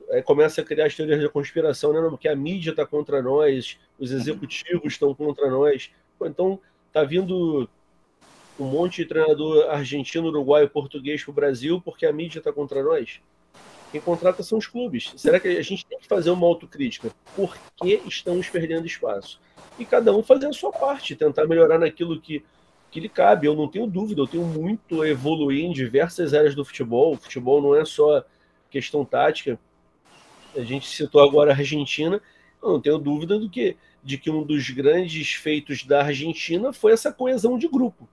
é, começa a criar as teorias da conspiração, né? não, porque a mídia está contra nós, os executivos estão contra nós. Pô, então, tá vindo um monte de treinador argentino, uruguaio, português para o Brasil porque a mídia está contra nós? Quem contrata são os clubes. Será que a gente tem que fazer uma autocrítica? Por que estamos perdendo espaço? E cada um fazer a sua parte, tentar melhorar naquilo que, que lhe cabe. Eu não tenho dúvida, eu tenho muito a evoluir em diversas áreas do futebol. O futebol não é só questão tática. A gente citou agora a Argentina. Eu não tenho dúvida do que, de que um dos grandes feitos da Argentina foi essa coesão de grupo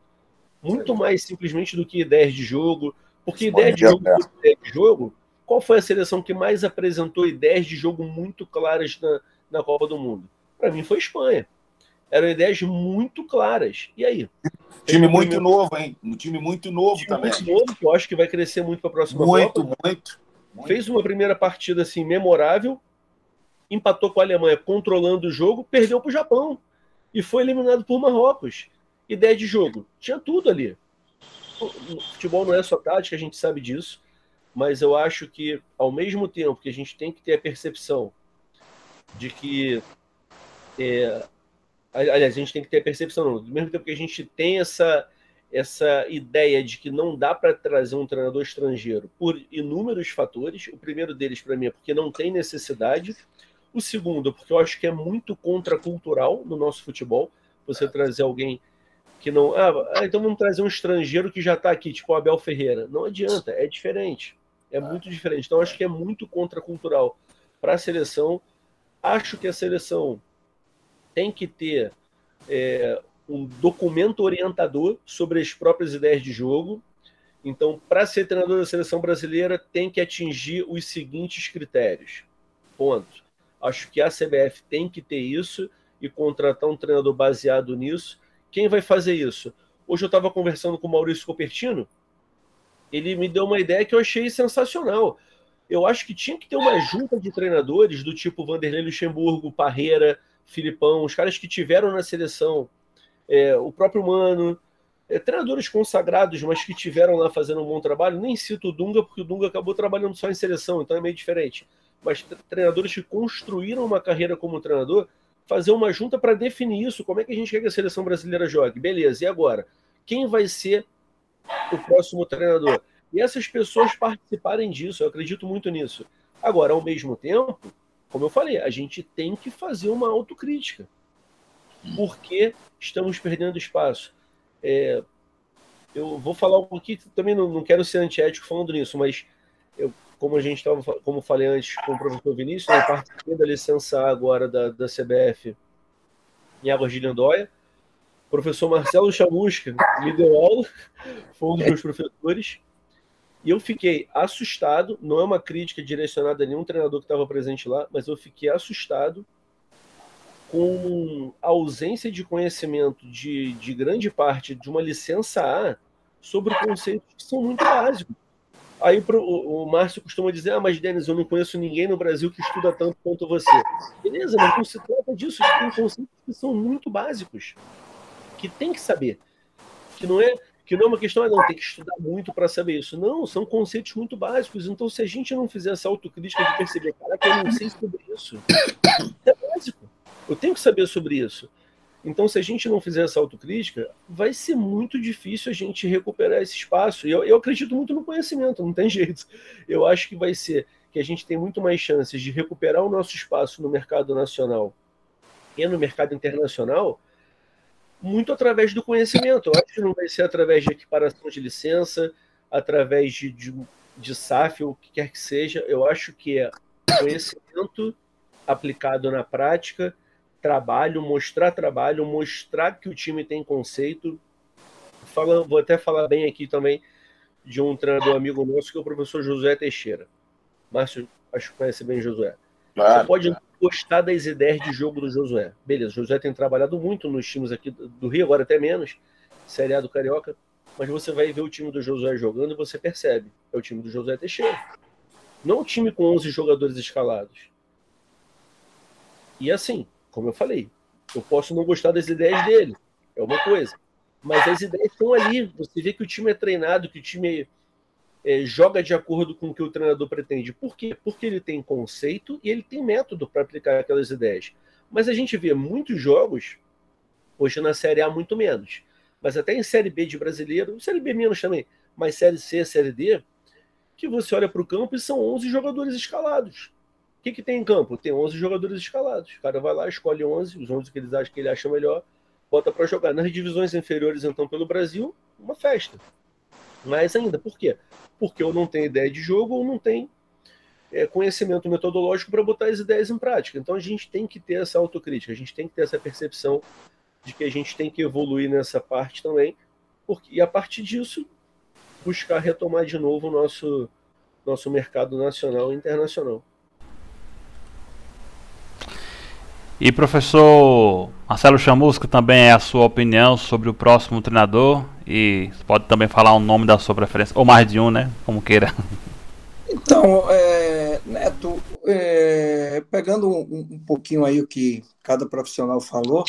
muito mais simplesmente do que ideias de jogo. Porque ideia de jogo, ideia de jogo, qual foi a seleção que mais apresentou ideias de jogo muito claras na, na Copa do Mundo? Para mim foi Espanha. Eram ideias muito claras. E aí? Time muito primeiro... novo, hein? Um time muito novo time também. Muito novo, que eu acho que vai crescer muito para a próxima muito, Copa. Muito, muito. Fez uma primeira partida assim memorável, empatou com a Alemanha controlando o jogo, perdeu para o Japão e foi eliminado por Marrocos. Ideia de jogo. Tinha tudo ali. O futebol não é só tática, a gente sabe disso. Mas eu acho que, ao mesmo tempo que a gente tem que ter a percepção de que. É, aliás, a gente tem que ter a percepção, não, ao mesmo tempo que a gente tem essa, essa ideia de que não dá para trazer um treinador estrangeiro por inúmeros fatores. O primeiro deles, para mim, é porque não tem necessidade. O segundo, porque eu acho que é muito contracultural no nosso futebol você trazer alguém que não. Ah, ah, então vamos trazer um estrangeiro que já está aqui, tipo o Abel Ferreira. Não adianta, é diferente. É muito diferente. Então acho que é muito contracultural para a seleção. Acho que a seleção tem que ter é, um documento orientador sobre as próprias ideias de jogo. Então, para ser treinador da seleção brasileira, tem que atingir os seguintes critérios. Ponto. Acho que a CBF tem que ter isso e contratar um treinador baseado nisso quem vai fazer isso? Hoje eu estava conversando com o Maurício Copertino ele me deu uma ideia que eu achei sensacional. Eu acho que tinha que ter uma junta de treinadores do tipo Vanderlei Luxemburgo, Parreira, Filipão, os caras que tiveram na seleção, é, o próprio Mano, é, treinadores consagrados, mas que tiveram lá fazendo um bom trabalho. Nem cito o Dunga, porque o Dunga acabou trabalhando só em seleção, então é meio diferente. Mas treinadores que construíram uma carreira como treinador, fazer uma junta para definir isso. Como é que a gente quer que a seleção brasileira jogue? Beleza, e agora? Quem vai ser o próximo treinador? E essas pessoas participarem disso, eu acredito muito nisso. Agora, ao mesmo tempo, como eu falei, a gente tem que fazer uma autocrítica. Porque estamos perdendo espaço. É, eu vou falar um pouquinho, também não, não quero ser antiético falando nisso, mas eu, como a gente estava, como falei antes com o professor Vinícius, eu participei da licença agora da, da CBF em Águas de Lindóia. O professor Marcelo Chamusca me deu aula, [laughs] foi um dos meus professores. E eu fiquei assustado, não é uma crítica direcionada a nenhum treinador que estava presente lá, mas eu fiquei assustado com a ausência de conhecimento de, de grande parte de uma licença A sobre conceitos que são muito básicos. Aí pro, o, o Márcio costuma dizer: Ah, mas Denis, eu não conheço ninguém no Brasil que estuda tanto quanto você. Beleza, mas não se trata disso, tem conceitos que são muito básicos, que tem que saber. Que não é que não é uma questão, ah, não, tem que estudar muito para saber isso. Não, são conceitos muito básicos. Então, se a gente não fizer essa autocrítica de perceber, cara, que eu não sei sobre isso, é básico. Eu tenho que saber sobre isso. Então, se a gente não fizer essa autocrítica, vai ser muito difícil a gente recuperar esse espaço. E eu, eu acredito muito no conhecimento, não tem [laughs] jeito. Eu acho que vai ser que a gente tem muito mais chances de recuperar o nosso espaço no mercado nacional e no mercado internacional muito através do conhecimento. Eu acho que não vai ser através de equiparação de licença, através de, de, de SAF ou o que quer que seja. Eu acho que é conhecimento aplicado na prática, trabalho, mostrar trabalho, mostrar que o time tem conceito. Fala, vou até falar bem aqui também de um treinador amigo nosso, que é o professor José Teixeira. Márcio, acho que conhece bem José. Claro, Você pode gostar das ideias de jogo do Josué. Beleza, o Josué tem trabalhado muito nos times aqui do Rio, agora até menos, Série A do Carioca, mas você vai ver o time do Josué jogando e você percebe, é o time do Josué Teixeira. Não um time com 11 jogadores escalados. E assim, como eu falei, eu posso não gostar das ideias dele, é uma coisa. Mas as ideias estão ali. Você vê que o time é treinado, que o time é, joga de acordo com o que o treinador pretende. Por quê? Porque ele tem conceito e ele tem método para aplicar aquelas ideias. Mas a gente vê muitos jogos, hoje na Série A muito menos, mas até em Série B de brasileiro, Série B menos também, mas Série C, Série D, que você olha para o campo e são 11 jogadores escalados. Que, que tem em campo? Tem 11 jogadores escalados. O cara vai lá, escolhe 11, os 11 que eles acham que ele acha melhor, bota para jogar. Nas divisões inferiores, então, pelo Brasil, uma festa. Mais ainda, por quê? Porque eu não tenho ideia de jogo ou não tenho é, conhecimento metodológico para botar as ideias em prática. Então a gente tem que ter essa autocrítica, a gente tem que ter essa percepção de que a gente tem que evoluir nessa parte também, porque, e a partir disso buscar retomar de novo o nosso, nosso mercado nacional e internacional. E professor Marcelo Chamusca, também é a sua opinião sobre o próximo treinador e pode também falar o nome da sua preferência, ou mais de um, né? Como queira. Então, é, Neto, é, pegando um, um, pouquinho aí o que cada profissional falou,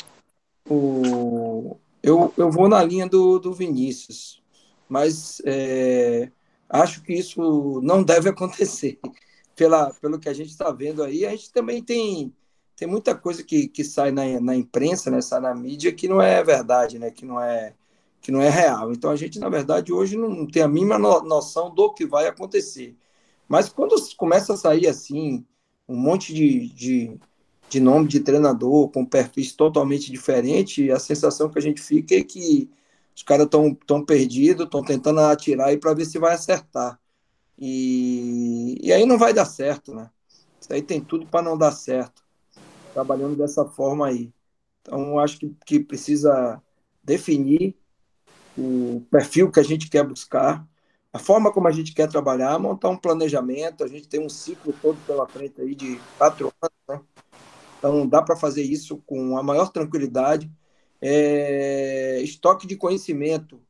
o, eu, eu vou na linha do, do Vinícius, mas é, acho que isso não deve [laughs] acontecer. Pela, pelo que a gente está vendo aí, a gente também tem tem muita coisa que, que sai na, na imprensa, né, sai na mídia, que não é verdade, né, que não é que não é real. Então a gente, na verdade, hoje não tem a mínima noção do que vai acontecer. Mas quando começa a sair assim, um monte de, de, de nome de treinador com perfis totalmente diferentes, a sensação que a gente fica é que os caras estão tão perdidos, estão tentando atirar aí para ver se vai acertar. E, e aí não vai dar certo, né? Isso aí tem tudo para não dar certo trabalhando dessa forma aí. Então, acho que, que precisa definir o perfil que a gente quer buscar, a forma como a gente quer trabalhar, montar um planejamento. A gente tem um ciclo todo pela frente aí de quatro anos, né? Então, dá para fazer isso com a maior tranquilidade. É, estoque de conhecimento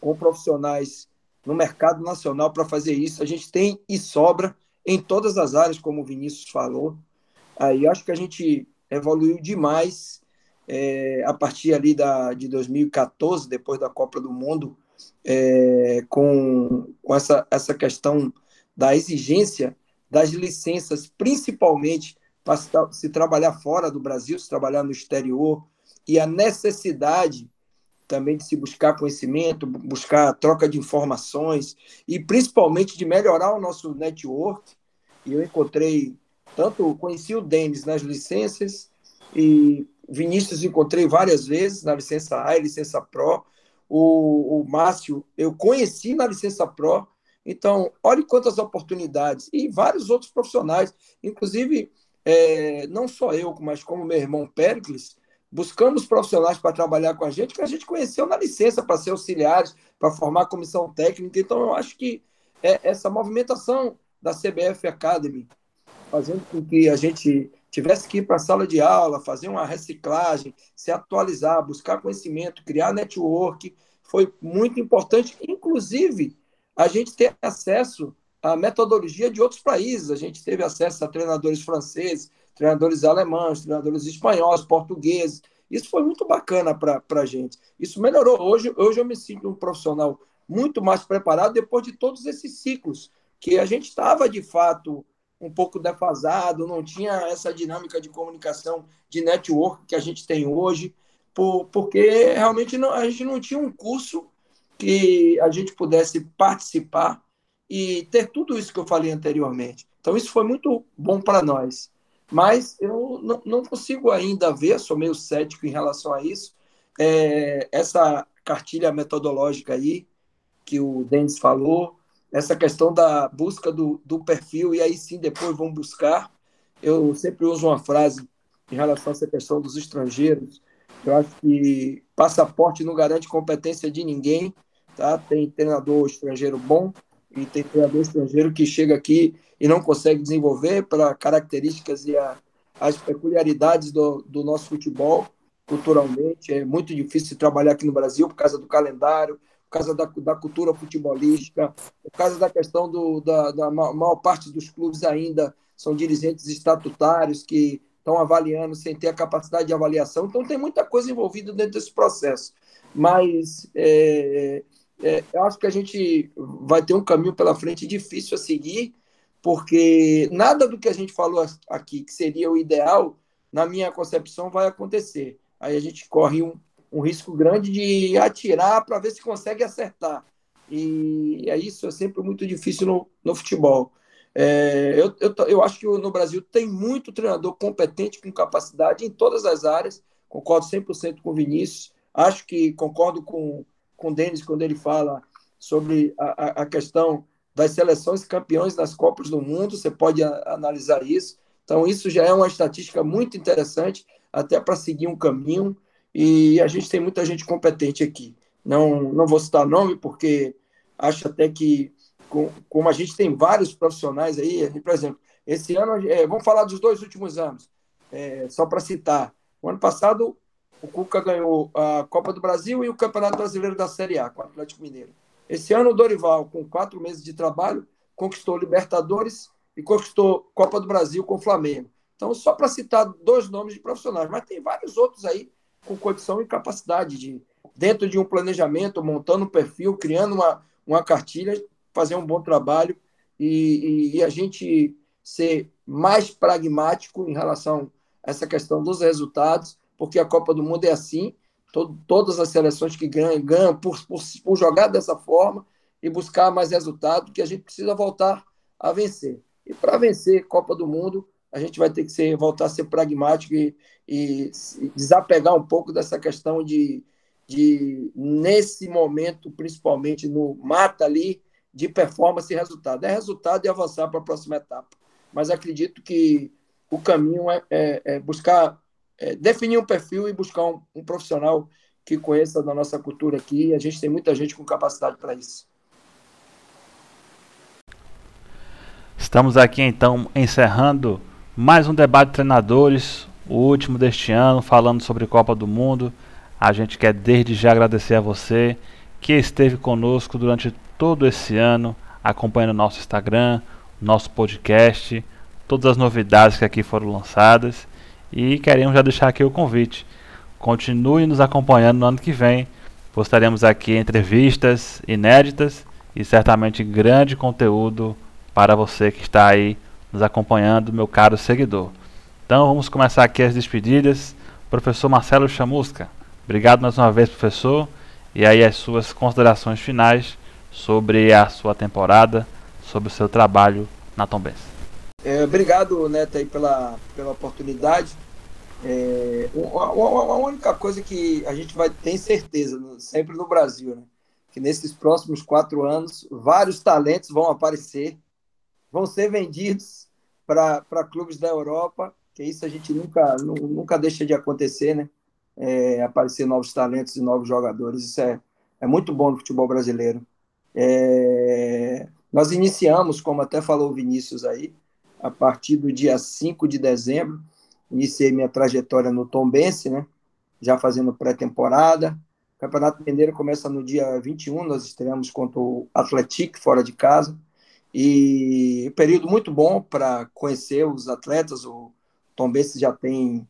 com profissionais no mercado nacional para fazer isso. A gente tem e sobra em todas as áreas, como o Vinícius falou. Aí acho que a gente evoluiu demais é, a partir ali da, de 2014, depois da Copa do Mundo, é, com, com essa, essa questão da exigência das licenças, principalmente para se, se trabalhar fora do Brasil, se trabalhar no exterior, e a necessidade também de se buscar conhecimento, buscar troca de informações e principalmente de melhorar o nosso network. E eu encontrei tanto conheci o Denis nas licenças e Vinícius encontrei várias vezes na licença A e licença Pro. O, o Márcio eu conheci na licença Pro. Então, olhe quantas oportunidades. E vários outros profissionais, inclusive, é, não só eu, mas como meu irmão Pericles, buscamos profissionais para trabalhar com a gente que a gente conheceu na licença para ser auxiliares, para formar comissão técnica. Então, eu acho que é essa movimentação da CBF Academy, fazendo com que a gente tivesse que ir para a sala de aula, fazer uma reciclagem, se atualizar, buscar conhecimento, criar network, foi muito importante. Inclusive, a gente ter acesso à metodologia de outros países. A gente teve acesso a treinadores franceses, treinadores alemães, treinadores espanhóis, portugueses. Isso foi muito bacana para a gente. Isso melhorou. Hoje, hoje eu me sinto um profissional muito mais preparado depois de todos esses ciclos que a gente estava, de fato, um pouco defasado, não tinha essa dinâmica de comunicação, de network que a gente tem hoje, por, porque realmente não, a gente não tinha um curso que a gente pudesse participar e ter tudo isso que eu falei anteriormente. Então, isso foi muito bom para nós. Mas eu não, consigo ainda ver, sou meio cético em relação a isso, é, essa cartilha metodológica aí, que o Denis falou, essa questão da busca do, do perfil, e aí sim depois vão buscar. Eu sempre uso uma frase em relação a essa questão dos estrangeiros. Eu acho que passaporte não garante competência de ninguém. Tá? Tem treinador estrangeiro bom e tem treinador estrangeiro que chega aqui e não consegue desenvolver para características e a, as peculiaridades do, do nosso futebol culturalmente. É muito difícil trabalhar aqui no Brasil por causa do calendário, por causa da, da cultura futebolística, por causa da questão do, da, da maior parte dos clubes ainda são dirigentes estatutários que estão avaliando sem ter a capacidade de avaliação. Então, tem muita coisa envolvida dentro desse processo. Mas é, é, eu acho que a gente vai ter um caminho pela frente difícil a seguir, porque nada do que a gente falou aqui, que seria o ideal, na minha concepção, vai acontecer. Aí a gente corre um, um risco grande de atirar para ver se consegue acertar. E é isso, é sempre muito difícil no, no futebol. É, eu, eu, eu acho que no Brasil tem muito treinador competente, com capacidade em todas as áreas. Concordo 100% com o Vinícius. Acho que concordo com, com o Denis quando ele fala sobre a, a questão das seleções campeões nas Copas do Mundo. Você pode a, analisar isso. Então, isso já é uma estatística muito interessante, até para seguir um caminho e a gente tem muita gente competente aqui. Não, não vou citar nome, porque acho até que, com, como a gente tem vários profissionais aí, por exemplo, esse ano, é, vamos falar dos dois últimos anos, é, só para citar. O ano passado, o Cuca ganhou a Copa do Brasil e o Campeonato Brasileiro da Série A com o Atlético Mineiro. Esse ano, o Dorival, com quatro meses de trabalho, conquistou Libertadores e conquistou Copa do Brasil com o Flamengo. Então, só para citar dois nomes de profissionais, mas tem vários outros aí com condição e capacidade de, dentro de um planejamento, montando um perfil, criando uma, uma cartilha, fazer um bom trabalho e, e, e a gente ser mais pragmático em relação a essa questão dos resultados, porque a Copa do Mundo é assim, todas as seleções que ganham, ganham por, por, por jogar dessa forma e buscar mais resultado, que a gente precisa voltar a vencer. E para vencer Copa do Mundo, a gente vai ter que ser, voltar a ser pragmático e, e, desapegar um pouco dessa questão de, de, nesse momento, principalmente no mata ali, de performance e resultado. É resultado e avançar para a próxima etapa. Mas acredito que o caminho é, é, é buscar, é, definir um perfil e buscar um, um profissional que conheça da nossa cultura aqui. A gente tem muita gente com capacidade para isso. Estamos aqui então encerrando mais um debate de treinadores, o último deste ano, falando sobre Copa do Mundo. A gente quer desde já agradecer a você que esteve conosco durante todo esse ano, acompanhando nosso Instagram, nosso podcast, todas as novidades que aqui foram lançadas. E queremos já deixar aqui o convite. Continue nos acompanhando no ano que vem. Postaremos aqui entrevistas inéditas e certamente grande conteúdo para você que está aí nos acompanhando, meu caro seguidor. Então vamos começar aqui as despedidas. Professor Marcelo Chamusca, obrigado mais uma vez, professor. E aí as suas considerações finais sobre a sua temporada, sobre o seu trabalho na Tombense. É, obrigado, Neto, aí pela, pela oportunidade. É, a, única coisa que a gente vai ter certeza, sempre no Brasil, né? que nesses próximos quatro anos, vários talentos vão aparecer, vão ser vendidos para clubes da Europa, que isso a gente nunca, nunca deixa de acontecer, né? é, aparecer novos talentos e novos jogadores. Isso é, é muito bom no futebol brasileiro. É, nós iniciamos, como até falou o Vinícius aí, a partir do dia 5 de dezembro, iniciei minha trajetória no Tombense, né? já fazendo pré-temporada. O Campeonato Mineiro começa no dia 21, nós estreamos contra o Atlético, fora de casa. E período muito bom para conhecer os atletas. O Tombense já tem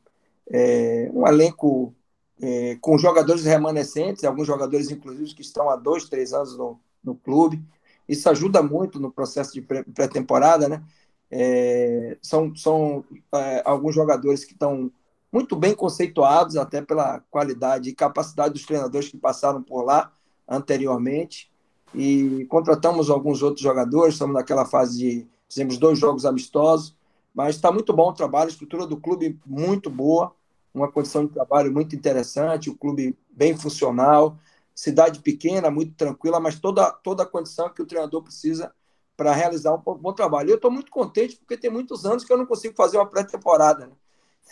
é, um elenco é, com jogadores remanescentes, alguns jogadores, inclusive, que estão há dois, três anos no, no clube. Isso ajuda muito no processo de pré-temporada, né? É, são são é, alguns jogadores que estão muito bem conceituados, até pela qualidade e capacidade dos treinadores que passaram por lá anteriormente. E contratamos alguns outros jogadores, estamos naquela fase de. Fizemos dois jogos amistosos, mas está muito bom o trabalho, a estrutura do clube muito boa, uma condição de trabalho muito interessante, o clube bem funcional, cidade pequena, muito tranquila, mas toda, toda a condição que o treinador precisa para realizar um bom trabalho. Eu estou muito contente porque tem muitos anos que eu não consigo fazer uma pré-temporada. Né?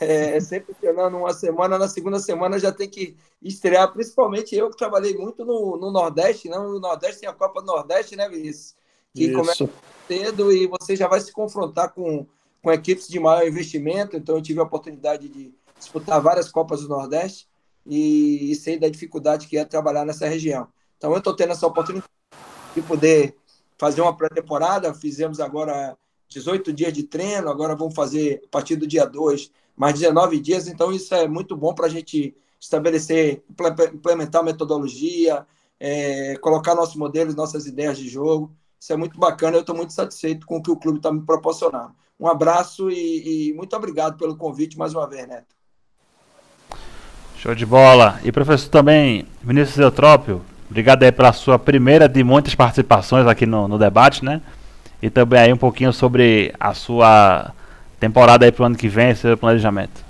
É, é, sempre treinando uma semana, na segunda semana já tem que estrear, principalmente eu que trabalhei muito no, no Nordeste, não? Né? O Nordeste tem a Copa do Nordeste, né, Vinícius? Que Isso. começa cedo e você já vai se confrontar com com equipes de maior investimento, então eu tive a oportunidade de disputar várias Copas do Nordeste e, e sei da dificuldade que é trabalhar nessa região. Então eu estou tendo essa oportunidade de poder fazer uma pré-temporada, fizemos agora 18 dias de treino, agora vamos fazer, a partir do dia 2, mais 19 dias, então isso é muito bom para a gente estabelecer, implementar metodologia, é, colocar nossos modelos, nossas ideias de jogo. Isso é muito bacana, eu estou muito satisfeito com o que o clube está me proporcionando. Um abraço e, e, muito obrigado pelo convite mais uma vez, Neto. Show de bola. E professor também, Vinícius Eutrópio, obrigado aí pela sua primeira de muitas participações aqui no, no debate, né? E também aí um pouquinho sobre a sua temporada aí para o ano que vem, seu planejamento.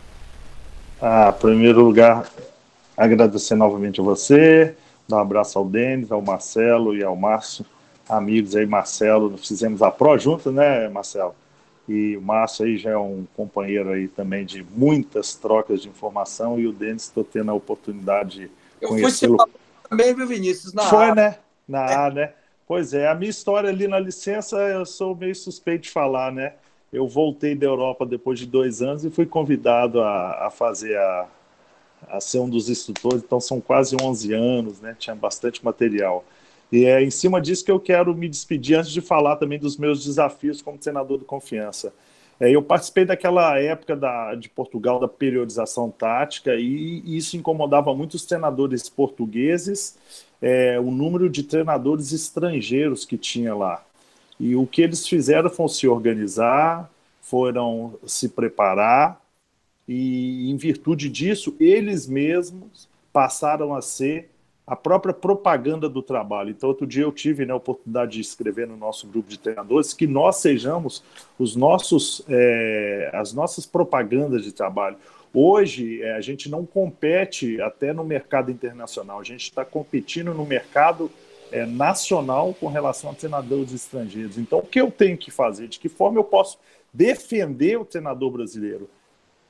Ah, em primeiro lugar, agradecer novamente a você, dar um abraço ao Denis, ao Marcelo e ao Márcio, amigos aí, Marcelo, fizemos a Pro junto, né, Marcelo? E o Márcio aí já é um companheiro aí também de muitas trocas de informação e o Denis estou tendo a oportunidade de conhecê-lo. também, viu, Vinícius? Na Foi, a... né? Na é. A, né? Pois é, a minha história ali na licença eu sou meio suspeito de falar, né? Eu voltei da Europa depois de dois anos e fui convidado a, a fazer a, a ser um dos instrutores, então são quase 11 anos, né? Tinha bastante material. E é em cima disso que eu quero me despedir antes de falar também dos meus desafios como treinador do confiança. É, eu participei daquela época da, de Portugal da periodização tática e, e isso incomodava muito os treinadores portugueses, é, o número de treinadores estrangeiros que tinha lá. E o que eles fizeram foi se organizar, foram se preparar e, em virtude disso, eles mesmos passaram a ser a própria propaganda do trabalho. Então, outro dia eu tive né, a oportunidade de escrever no nosso grupo de treinadores que nós sejamos os nossos, é, as nossas propagandas de trabalho. Hoje, é, a gente não compete até no mercado internacional, a gente está competindo no mercado é, nacional com relação a treinadores estrangeiros. Então, o que eu tenho que fazer? De que forma eu posso defender o treinador brasileiro?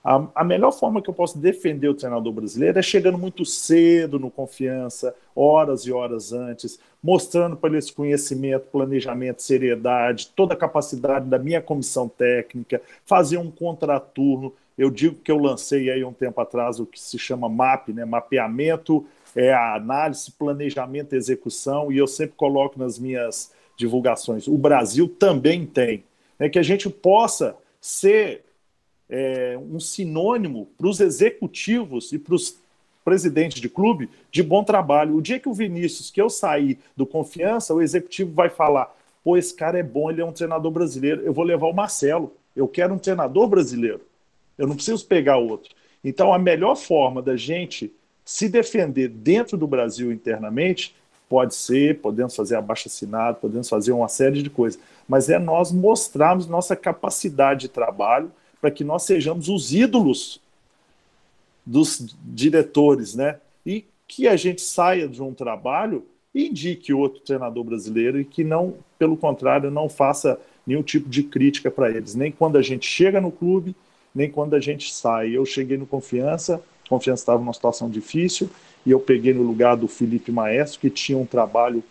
A, a, melhor forma que eu posso defender o treinador brasileiro é chegando muito cedo no confiança, horas e horas antes, mostrando para ele esse conhecimento, planejamento, seriedade, toda a capacidade da minha comissão técnica, fazer um contraturno. Eu digo que eu lancei aí um tempo atrás o que se chama MAP, né, mapeamento é a análise, planejamento execução, e eu sempre coloco nas minhas divulgações. O Brasil também tem. É que a gente possa ser é, um sinônimo para os executivos e para os presidentes de clube de bom trabalho. O dia que o Vinícius, que eu sair do confiança, o executivo vai falar: pô, esse cara é bom, ele é um treinador brasileiro, eu vou levar o Marcelo. Eu quero um treinador brasileiro. Eu não preciso pegar outro. Então, a melhor forma da gente se defender dentro do Brasil internamente pode ser, podemos fazer abaixo assinado, podemos fazer uma série de coisas, mas é nós mostrarmos nossa capacidade de trabalho para que nós sejamos os ídolos dos diretores, né? E que a gente saia de um trabalho e indique outro treinador brasileiro e que não, pelo contrário, não faça nenhum tipo de crítica para eles, nem quando a gente chega no clube, nem quando a gente sai. Eu cheguei no Confiança, Confiança estava numa situação difícil e eu peguei no lugar do Felipe Maestro, que tinha um trabalho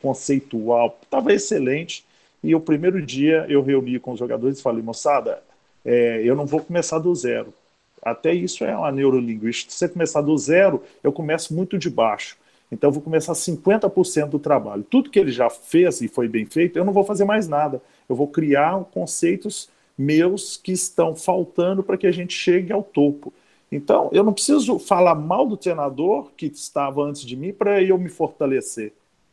conceitual, estava excelente. E o primeiro dia eu reuni com os jogadores e falei, moçada, é, eu não vou começar do zero. Até isso é uma neurolinguística. Se você começar do zero, eu começo muito de baixo. Então eu vou começar 50% do trabalho. Tudo que ele já fez e foi bem feito, eu não vou fazer mais nada. Eu vou criar conceitos meus que estão faltando para que a gente chegue ao topo. Então, eu não preciso falar mal do treinador que estava antes de mim para eu me fortalecer.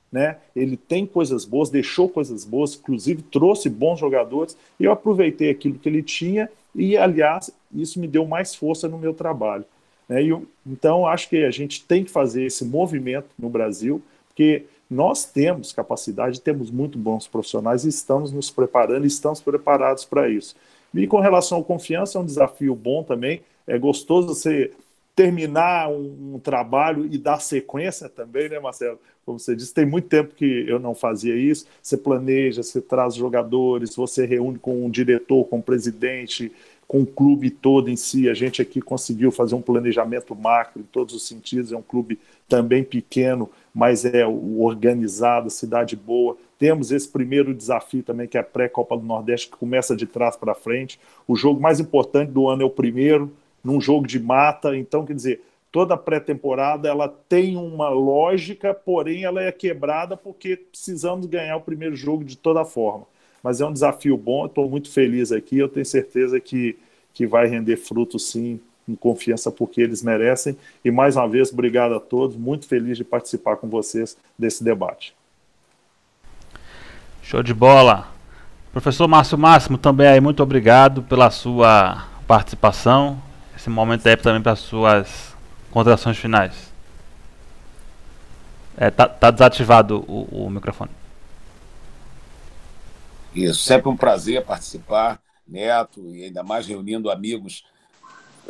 Né? Ele tem coisas boas, deixou coisas boas, inclusive trouxe bons jogadores, e eu aproveitei aquilo que ele tinha, e aliás, isso me deu mais força no meu trabalho. Né? Eu, então, acho que a gente tem que fazer esse movimento no Brasil, porque nós temos capacidade, temos muito bons profissionais e estamos nos preparando, estamos preparados para isso. E com relação à confiança, é um desafio bom também. É gostoso você terminar um, um, trabalho e dar sequência também, né, Marcelo? Como você disse, tem muito tempo que eu não fazia isso. Você planeja, você traz jogadores, você reúne com um diretor, com o um presidente, com o clube todo em si. A gente aqui conseguiu fazer um planejamento macro em todos os sentidos. É um clube também pequeno, mas é organizado, cidade boa. Temos esse primeiro desafio também, que é a pré-Copa do Nordeste, que começa de trás para frente. O jogo mais importante do ano é o primeiro, num jogo de mata. Então, quer dizer, toda pré-temporada ela tem uma lógica, porém ela é quebrada porque precisamos ganhar o primeiro jogo de toda forma mas é um desafio bom. Estou muito feliz aqui. Eu tenho certeza que, que vai render fruto, sim, com confiança, porque eles merecem. E mais uma vez, obrigado a todos. Muito feliz de participar com vocês desse debate. Show de bola. Professor Márcio Máximo, também aí, muito obrigado pela sua participação. Esse momento é também para as suas considerações finais. É, tá, tá desativado o, o microfone. Isso, sempre um prazer participar, Neto, e ainda mais reunindo amigos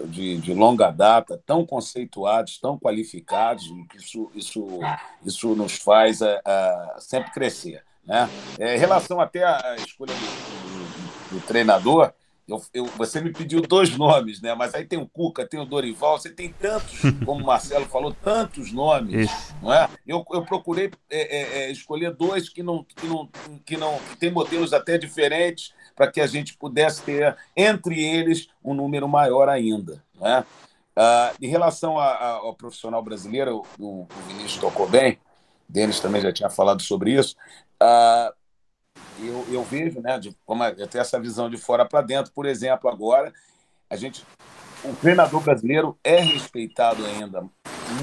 de, de longa data, tão conceituados, tão qualificados, isso, isso, isso nos faz a, a sempre crescer. Né? É, em relação até à escolha do, do, do treinador, eu, eu, você me pediu dois nomes, né? Mas aí tem o Cuca, tem o Dorival, você tem tantos, [laughs] como o Marcelo falou, tantos nomes, Isso. não é? Eu, eu procurei é, é, é, escolher dois que não, que não, que não que tem modelos até diferentes para que a gente pudesse ter entre eles um número maior ainda, não é? Ah, em relação a, a, ao profissional brasileiro, o, o Vinícius tocou bem, Denis também já tinha falado sobre isso. Ah, eu, eu vejo, né, de, como eu tenho essa visão de fora para dentro, por exemplo, agora, a gente, o treinador brasileiro é respeitado ainda,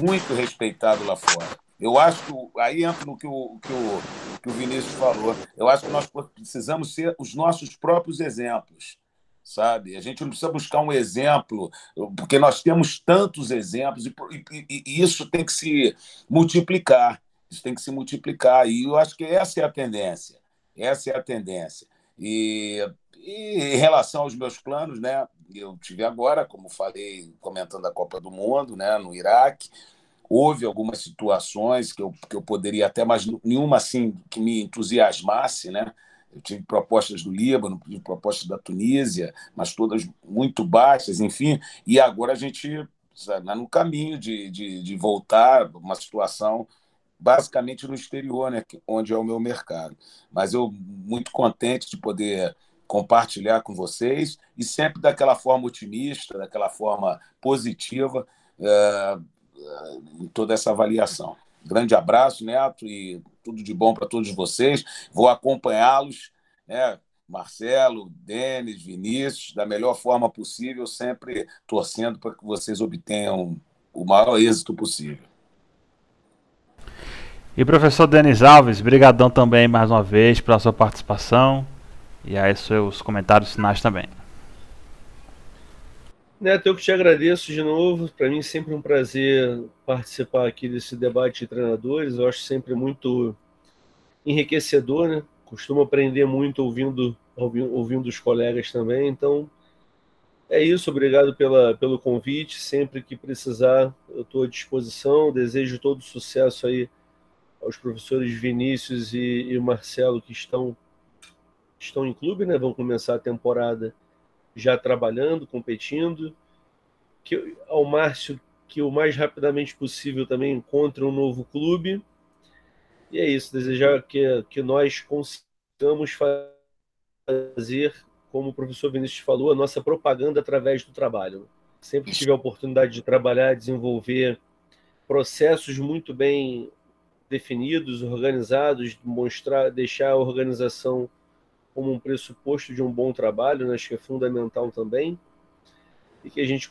muito respeitado lá fora. Eu acho que aí entra no que o, que o, que o Vinícius falou. Eu acho que nós precisamos ser os nossos próprios exemplos, sabe? A gente não precisa buscar um exemplo, porque nós temos tantos exemplos e, e, e isso tem que se multiplicar. Isso tem que se multiplicar. E eu acho que essa é a tendência. Essa é a tendência. E, e, em relação aos meus planos, né, eu tive agora, como falei, comentando a Copa do Mundo, né, no Iraque. Houve algumas situações que eu, que eu poderia até, mas nenhuma assim que me entusiasmasse, né? Eu tive propostas do Líbano, tive propostas da Tunísia, mas todas muito baixas, enfim. E agora a gente está no caminho de, de, de voltar uma situação basicamente no exterior, né, onde é o meu mercado. Mas eu muito contente de poder compartilhar com vocês e sempre daquela forma otimista, daquela forma positiva. É, em toda essa avaliação. Grande abraço, Neto, e tudo de bom para todos vocês. Vou acompanhá-los, né? Marcelo, Denis, Vinícius, da melhor forma possível, sempre torcendo para que vocês obtenham o maior êxito possível. E professor Denis Alves, brigadão também mais uma vez pela sua participação e aí seus comentários finais também. Neto, eu que te agradeço de novo. Para mim, sempre um prazer participar aqui desse debate de treinadores. Eu acho sempre muito enriquecedor, né? Costumo aprender muito ouvindo, ouvindo, ouvindo os colegas também. Então, é isso. Obrigado pela, pelo convite. Sempre que precisar, eu estou à disposição. Desejo todo sucesso aí aos professores Vinícius e, e Marcelo que estão, estão em clube, né? Vão começar a temporada já trabalhando, competindo. Que, ao Márcio, que o mais rapidamente possível também encontre um novo clube. E é isso, desejar que, que nós consigamos fazer, como o professor Vinícius falou, a nossa propaganda através do trabalho. Sempre tive a oportunidade de trabalhar, desenvolver processos muito bem definidos, organizados, mostrar, deixar a organização como um pressuposto de um bom trabalho, né? acho que é fundamental também, e que a gente